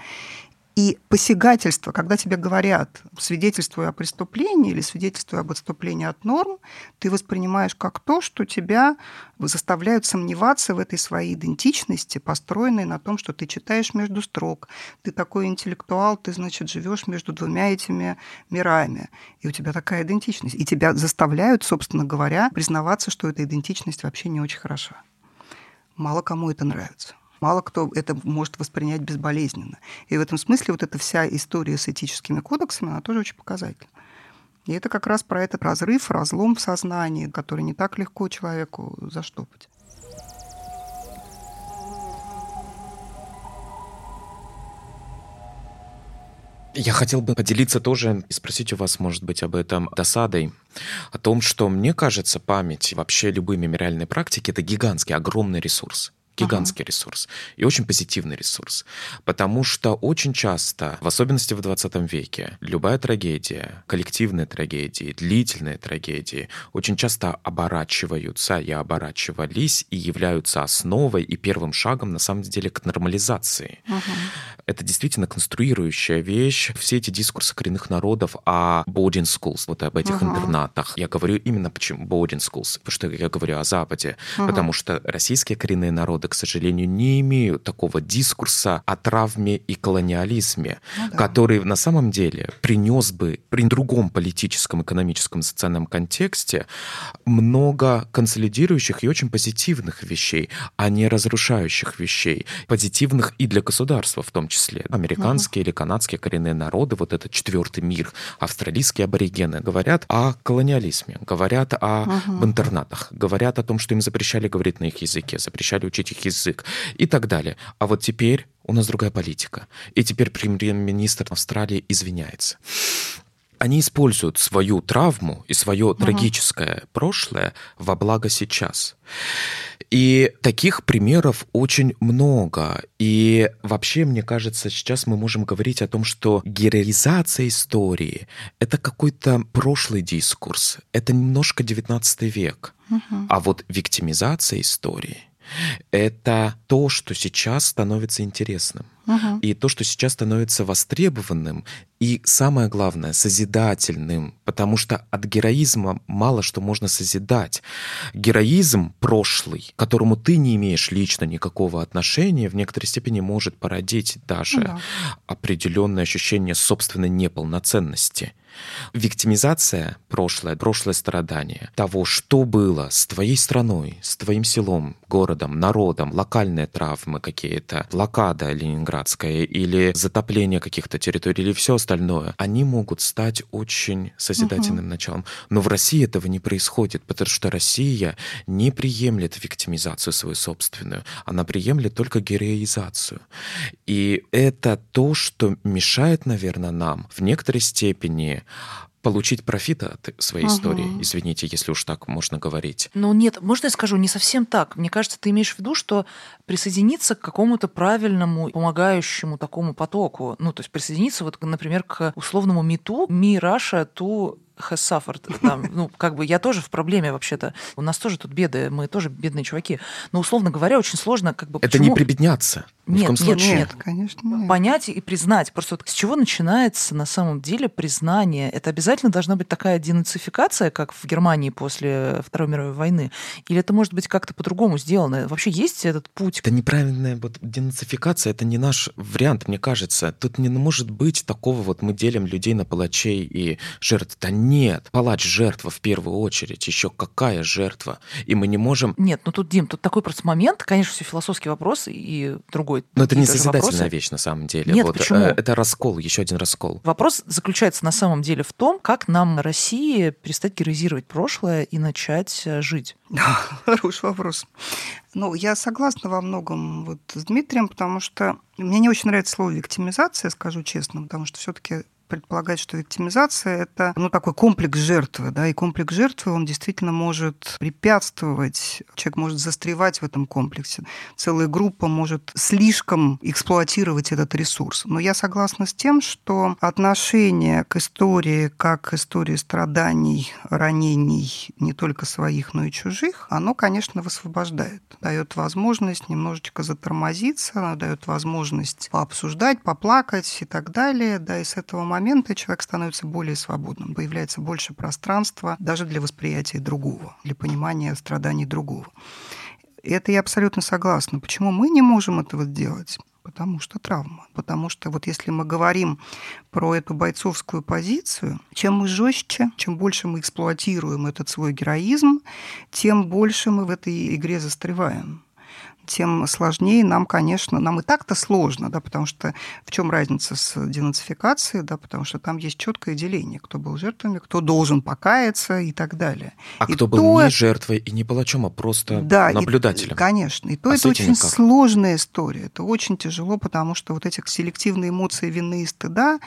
[SPEAKER 1] И посягательство, когда тебе говорят, свидетельствуя о преступлении или свидетельствуя об отступлении от норм, ты воспринимаешь как то, что тебя заставляют сомневаться в этой своей идентичности, построенной на том, что ты читаешь между строк, ты такой интеллектуал, ты, значит, живешь между двумя этими мирами, и у тебя такая идентичность. И тебя заставляют, собственно говоря, признаваться, что эта идентичность вообще не очень хороша. Мало кому это нравится. Мало кто это может воспринять безболезненно. И в этом смысле вот эта вся история с этическими кодексами, она тоже очень показательна. И это как раз про этот разрыв, разлом в сознании, который не так легко человеку заштопать.
[SPEAKER 3] Я хотел бы поделиться тоже и спросить у вас, может быть, об этом досадой, о том, что мне кажется, память вообще любые мемориальные практики — это гигантский, огромный ресурс гигантский ага. ресурс и очень позитивный ресурс. Потому что очень часто, в особенности в 20 веке, любая трагедия, коллективные трагедии, длительные трагедии очень часто оборачиваются и оборачивались и являются основой и первым шагом, на самом деле, к нормализации. Ага. Это действительно конструирующая вещь. Все эти дискурсы коренных народов о boarding schools, вот об этих ага. интернатах. Я говорю именно почему boarding schools, потому что я говорю о Западе. Ага. Потому что российские коренные народы к сожалению, не имеют такого дискурса о травме и колониализме, да. который на самом деле принес бы при другом политическом, экономическом, социальном контексте много консолидирующих и очень позитивных вещей, а не разрушающих вещей. Позитивных и для государства в том числе. Американские угу. или канадские коренные народы, вот этот четвертый мир, австралийские аборигены, говорят о колониализме, говорят о угу. интернатах, говорят о том, что им запрещали говорить на их языке, запрещали учить их язык и так далее. А вот теперь у нас другая политика. И теперь премьер-министр Австралии извиняется. Они используют свою травму и свое угу. трагическое прошлое во благо сейчас. И таких примеров очень много. И вообще, мне кажется, сейчас мы можем говорить о том, что героизация истории — это какой-то прошлый дискурс, это немножко 19 век. Угу. А вот виктимизация истории это то, что сейчас становится интересным. Угу. И то, что сейчас становится востребованным, и самое главное, созидательным, потому что от героизма мало что можно созидать. Героизм прошлый, к которому ты не имеешь лично никакого отношения, в некоторой степени может породить даже ну, определенное ощущение собственной неполноценности. Виктимизация прошлое, прошлое страдание того, что было с твоей страной, с твоим селом, городом, народом, локальные травмы какие-то, блокада ленинградская или затопление каких-то территорий или все остальное, они могут стать очень созидательным угу. началом. Но в России этого не происходит, потому что Россия не приемлет виктимизацию свою собственную, она приемлет только героизацию. И это то, что мешает, наверное, нам в некоторой степени получить профит от своей ага. истории. Извините, если уж так можно говорить.
[SPEAKER 2] Ну нет, можно я скажу, не совсем так. Мне кажется, ты имеешь в виду, что присоединиться к какому-то правильному, помогающему такому потоку. Ну, то есть присоединиться, вот, например, к условному МИТУ, Ми Раша, Ту has suffered. Там, ну, как бы я тоже в проблеме вообще-то. У нас тоже тут беды, мы тоже бедные чуваки. Но, условно говоря, очень сложно как бы...
[SPEAKER 3] Это почему... не прибедняться.
[SPEAKER 2] Нет,
[SPEAKER 3] в нет,
[SPEAKER 2] нет, нет, конечно. Нет. Понять и признать. Просто вот с чего начинается на самом деле признание? Это обязательно должна быть такая денацификация, как в Германии после Второй мировой войны? Или это может быть как-то по-другому сделано? Вообще есть этот путь?
[SPEAKER 3] Это неправильная вот денацификация, это не наш вариант, мне кажется. Тут не может быть такого вот мы делим людей на палачей и жертв. Да нет, палач жертва в первую очередь. Еще какая жертва? И мы не можем...
[SPEAKER 2] Нет, ну тут, Дим, тут такой просто момент, конечно, все философский вопрос и другой.
[SPEAKER 3] Но это не созидательная вопросы. вещь на самом деле.
[SPEAKER 2] Нет, вот, почему? Э,
[SPEAKER 3] это раскол, еще один раскол.
[SPEAKER 2] Вопрос заключается на самом деле в том, как нам, России, перестать героизировать прошлое и начать э, жить.
[SPEAKER 1] Да, хороший вопрос. Ну, я согласна во многом вот с Дмитрием, потому что мне не очень нравится слово виктимизация, скажу честно, потому что все-таки предполагает, что виктимизация – это ну, такой комплекс жертвы, да, и комплекс жертвы, он действительно может препятствовать, человек может застревать в этом комплексе, целая группа может слишком эксплуатировать этот ресурс. Но я согласна с тем, что отношение к истории, как к истории страданий, ранений не только своих, но и чужих, оно, конечно, высвобождает, дает возможность немножечко затормозиться, дает возможность пообсуждать, поплакать и так далее, да, и с этого момента человек становится более свободным, появляется больше пространства даже для восприятия другого, для понимания страданий другого. Это я абсолютно согласна. Почему мы не можем этого сделать? Потому что травма. Потому что вот если мы говорим про эту бойцовскую позицию, чем мы жестче, чем больше мы эксплуатируем этот свой героизм, тем больше мы в этой игре застреваем тем сложнее нам, конечно, нам и так-то сложно, да, потому что в чем разница с денацификацией, да, потому что там есть четкое деление, кто был жертвами, кто должен покаяться и так далее.
[SPEAKER 3] А
[SPEAKER 1] и
[SPEAKER 3] кто был
[SPEAKER 1] то...
[SPEAKER 3] не жертвой и не палачом, а просто
[SPEAKER 1] да,
[SPEAKER 3] наблюдателем.
[SPEAKER 1] И, конечно. И то
[SPEAKER 3] а
[SPEAKER 1] это очень как? сложная история. Это очень тяжело, потому что вот эти селективные эмоции вины и стыда,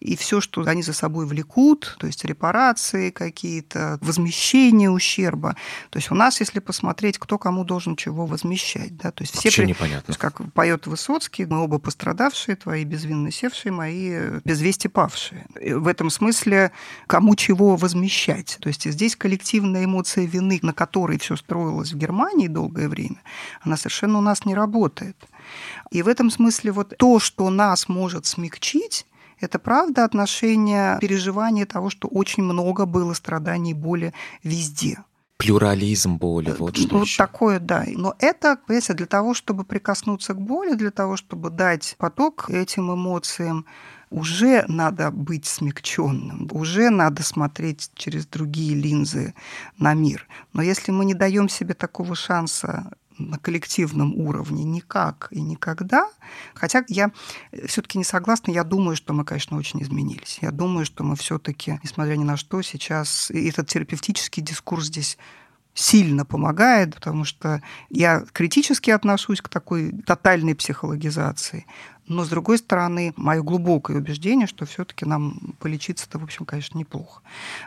[SPEAKER 1] и все, что они за собой влекут, то есть репарации какие-то, возмещение ущерба. То есть у нас, если посмотреть, кто кому должен чего возмещать, да, то есть
[SPEAKER 3] все
[SPEAKER 1] Вообще
[SPEAKER 3] при... непонятно.
[SPEAKER 1] Как поет Высоцкий, мы оба пострадавшие, твои безвинно севшие, мои без вести павшие. И в этом смысле кому чего возмещать. То есть здесь коллективная эмоция вины, на которой все строилось в Германии долгое время, она совершенно у нас не работает. И в этом смысле вот то, что нас может смягчить, это правда отношение, переживание того, что очень много было страданий и боли везде
[SPEAKER 3] плюрализм боли, вот что
[SPEAKER 1] Вот
[SPEAKER 3] еще.
[SPEAKER 1] такое, да. Но это, понимаете, для того, чтобы прикоснуться к боли, для того, чтобы дать поток этим эмоциям, уже надо быть смягченным, уже надо смотреть через другие линзы на мир. Но если мы не даем себе такого шанса на коллективном уровне никак и никогда. Хотя я все-таки не согласна, я думаю, что мы, конечно, очень изменились. Я думаю, что мы все-таки, несмотря ни на что, сейчас этот терапевтический дискурс здесь сильно помогает, потому что я критически отношусь к такой тотальной психологизации. Но, с другой стороны, мое глубокое убеждение, что все-таки нам полечиться-то, в общем, конечно, неплохо.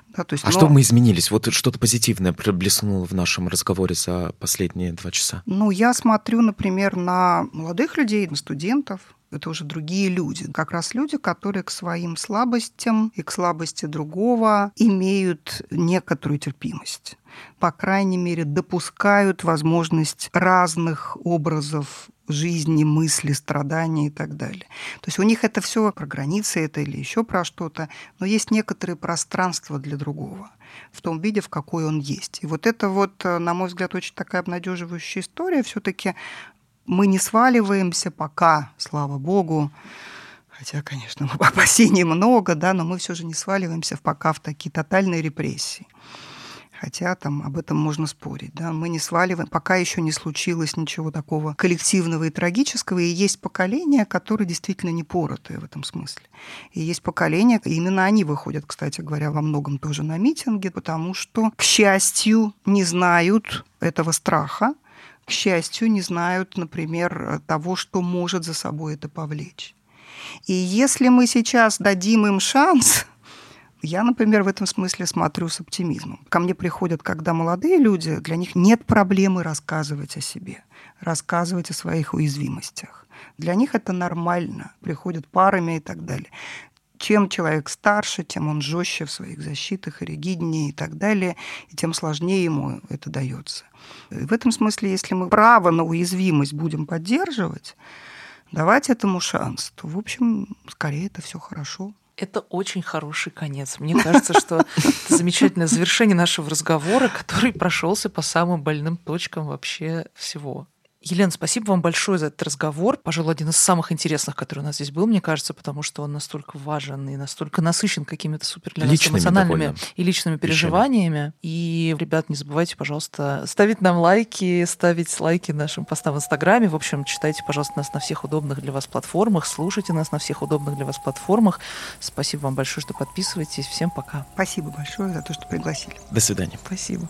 [SPEAKER 3] Да, то есть, а но... что мы изменились? Вот что-то позитивное блеснуло в нашем разговоре за последние два часа.
[SPEAKER 1] Ну, я смотрю, например, на молодых людей, на студентов, это уже другие люди. Как раз люди, которые к своим слабостям и к слабости другого имеют некоторую терпимость по крайней мере, допускают возможность разных образов жизни, мысли, страдания и так далее. То есть у них это все про границы это или еще про что-то, но есть некоторые пространства для другого в том виде, в какой он есть. И вот это вот, на мой взгляд, очень такая обнадеживающая история. Все-таки мы не сваливаемся пока, слава богу, хотя, конечно, опасений много, да, но мы все же не сваливаемся пока в такие тотальные репрессии хотя там об этом можно спорить. Да? Мы не сваливаем, пока еще не случилось ничего такого коллективного и трагического, и есть поколения, которые действительно не поротые в этом смысле. И есть поколения, именно они выходят, кстати говоря, во многом тоже на митинги, потому что, к счастью, не знают этого страха, к счастью, не знают, например, того, что может за собой это повлечь. И если мы сейчас дадим им шанс, я, например, в этом смысле смотрю с оптимизмом. Ко мне приходят, когда молодые люди, для них нет проблемы рассказывать о себе, рассказывать о своих уязвимостях. Для них это нормально, приходят парами и так далее. Чем человек старше, тем он жестче в своих защитах и ригиднее и так далее, и тем сложнее ему это дается. В этом смысле, если мы право на уязвимость будем поддерживать, давать этому шанс, то, в общем, скорее это все хорошо.
[SPEAKER 2] Это очень хороший конец. Мне кажется, что это замечательное завершение нашего разговора, который прошелся по самым больным точкам вообще всего. Елена, спасибо вам большое за этот разговор. Пожалуй, один из самых интересных, который у нас здесь был, мне кажется, потому что он настолько важен и настолько насыщен какими-то супер для нас эмоциональными довольно. и личными переживаниями. И, ребят, не забывайте, пожалуйста, ставить нам лайки, ставить лайки нашим постам в Инстаграме. В общем, читайте, пожалуйста, нас на всех удобных для вас платформах, слушайте нас на всех удобных для вас платформах. Спасибо вам большое, что подписываетесь. Всем пока.
[SPEAKER 1] Спасибо большое за то, что пригласили.
[SPEAKER 3] До свидания.
[SPEAKER 2] Спасибо.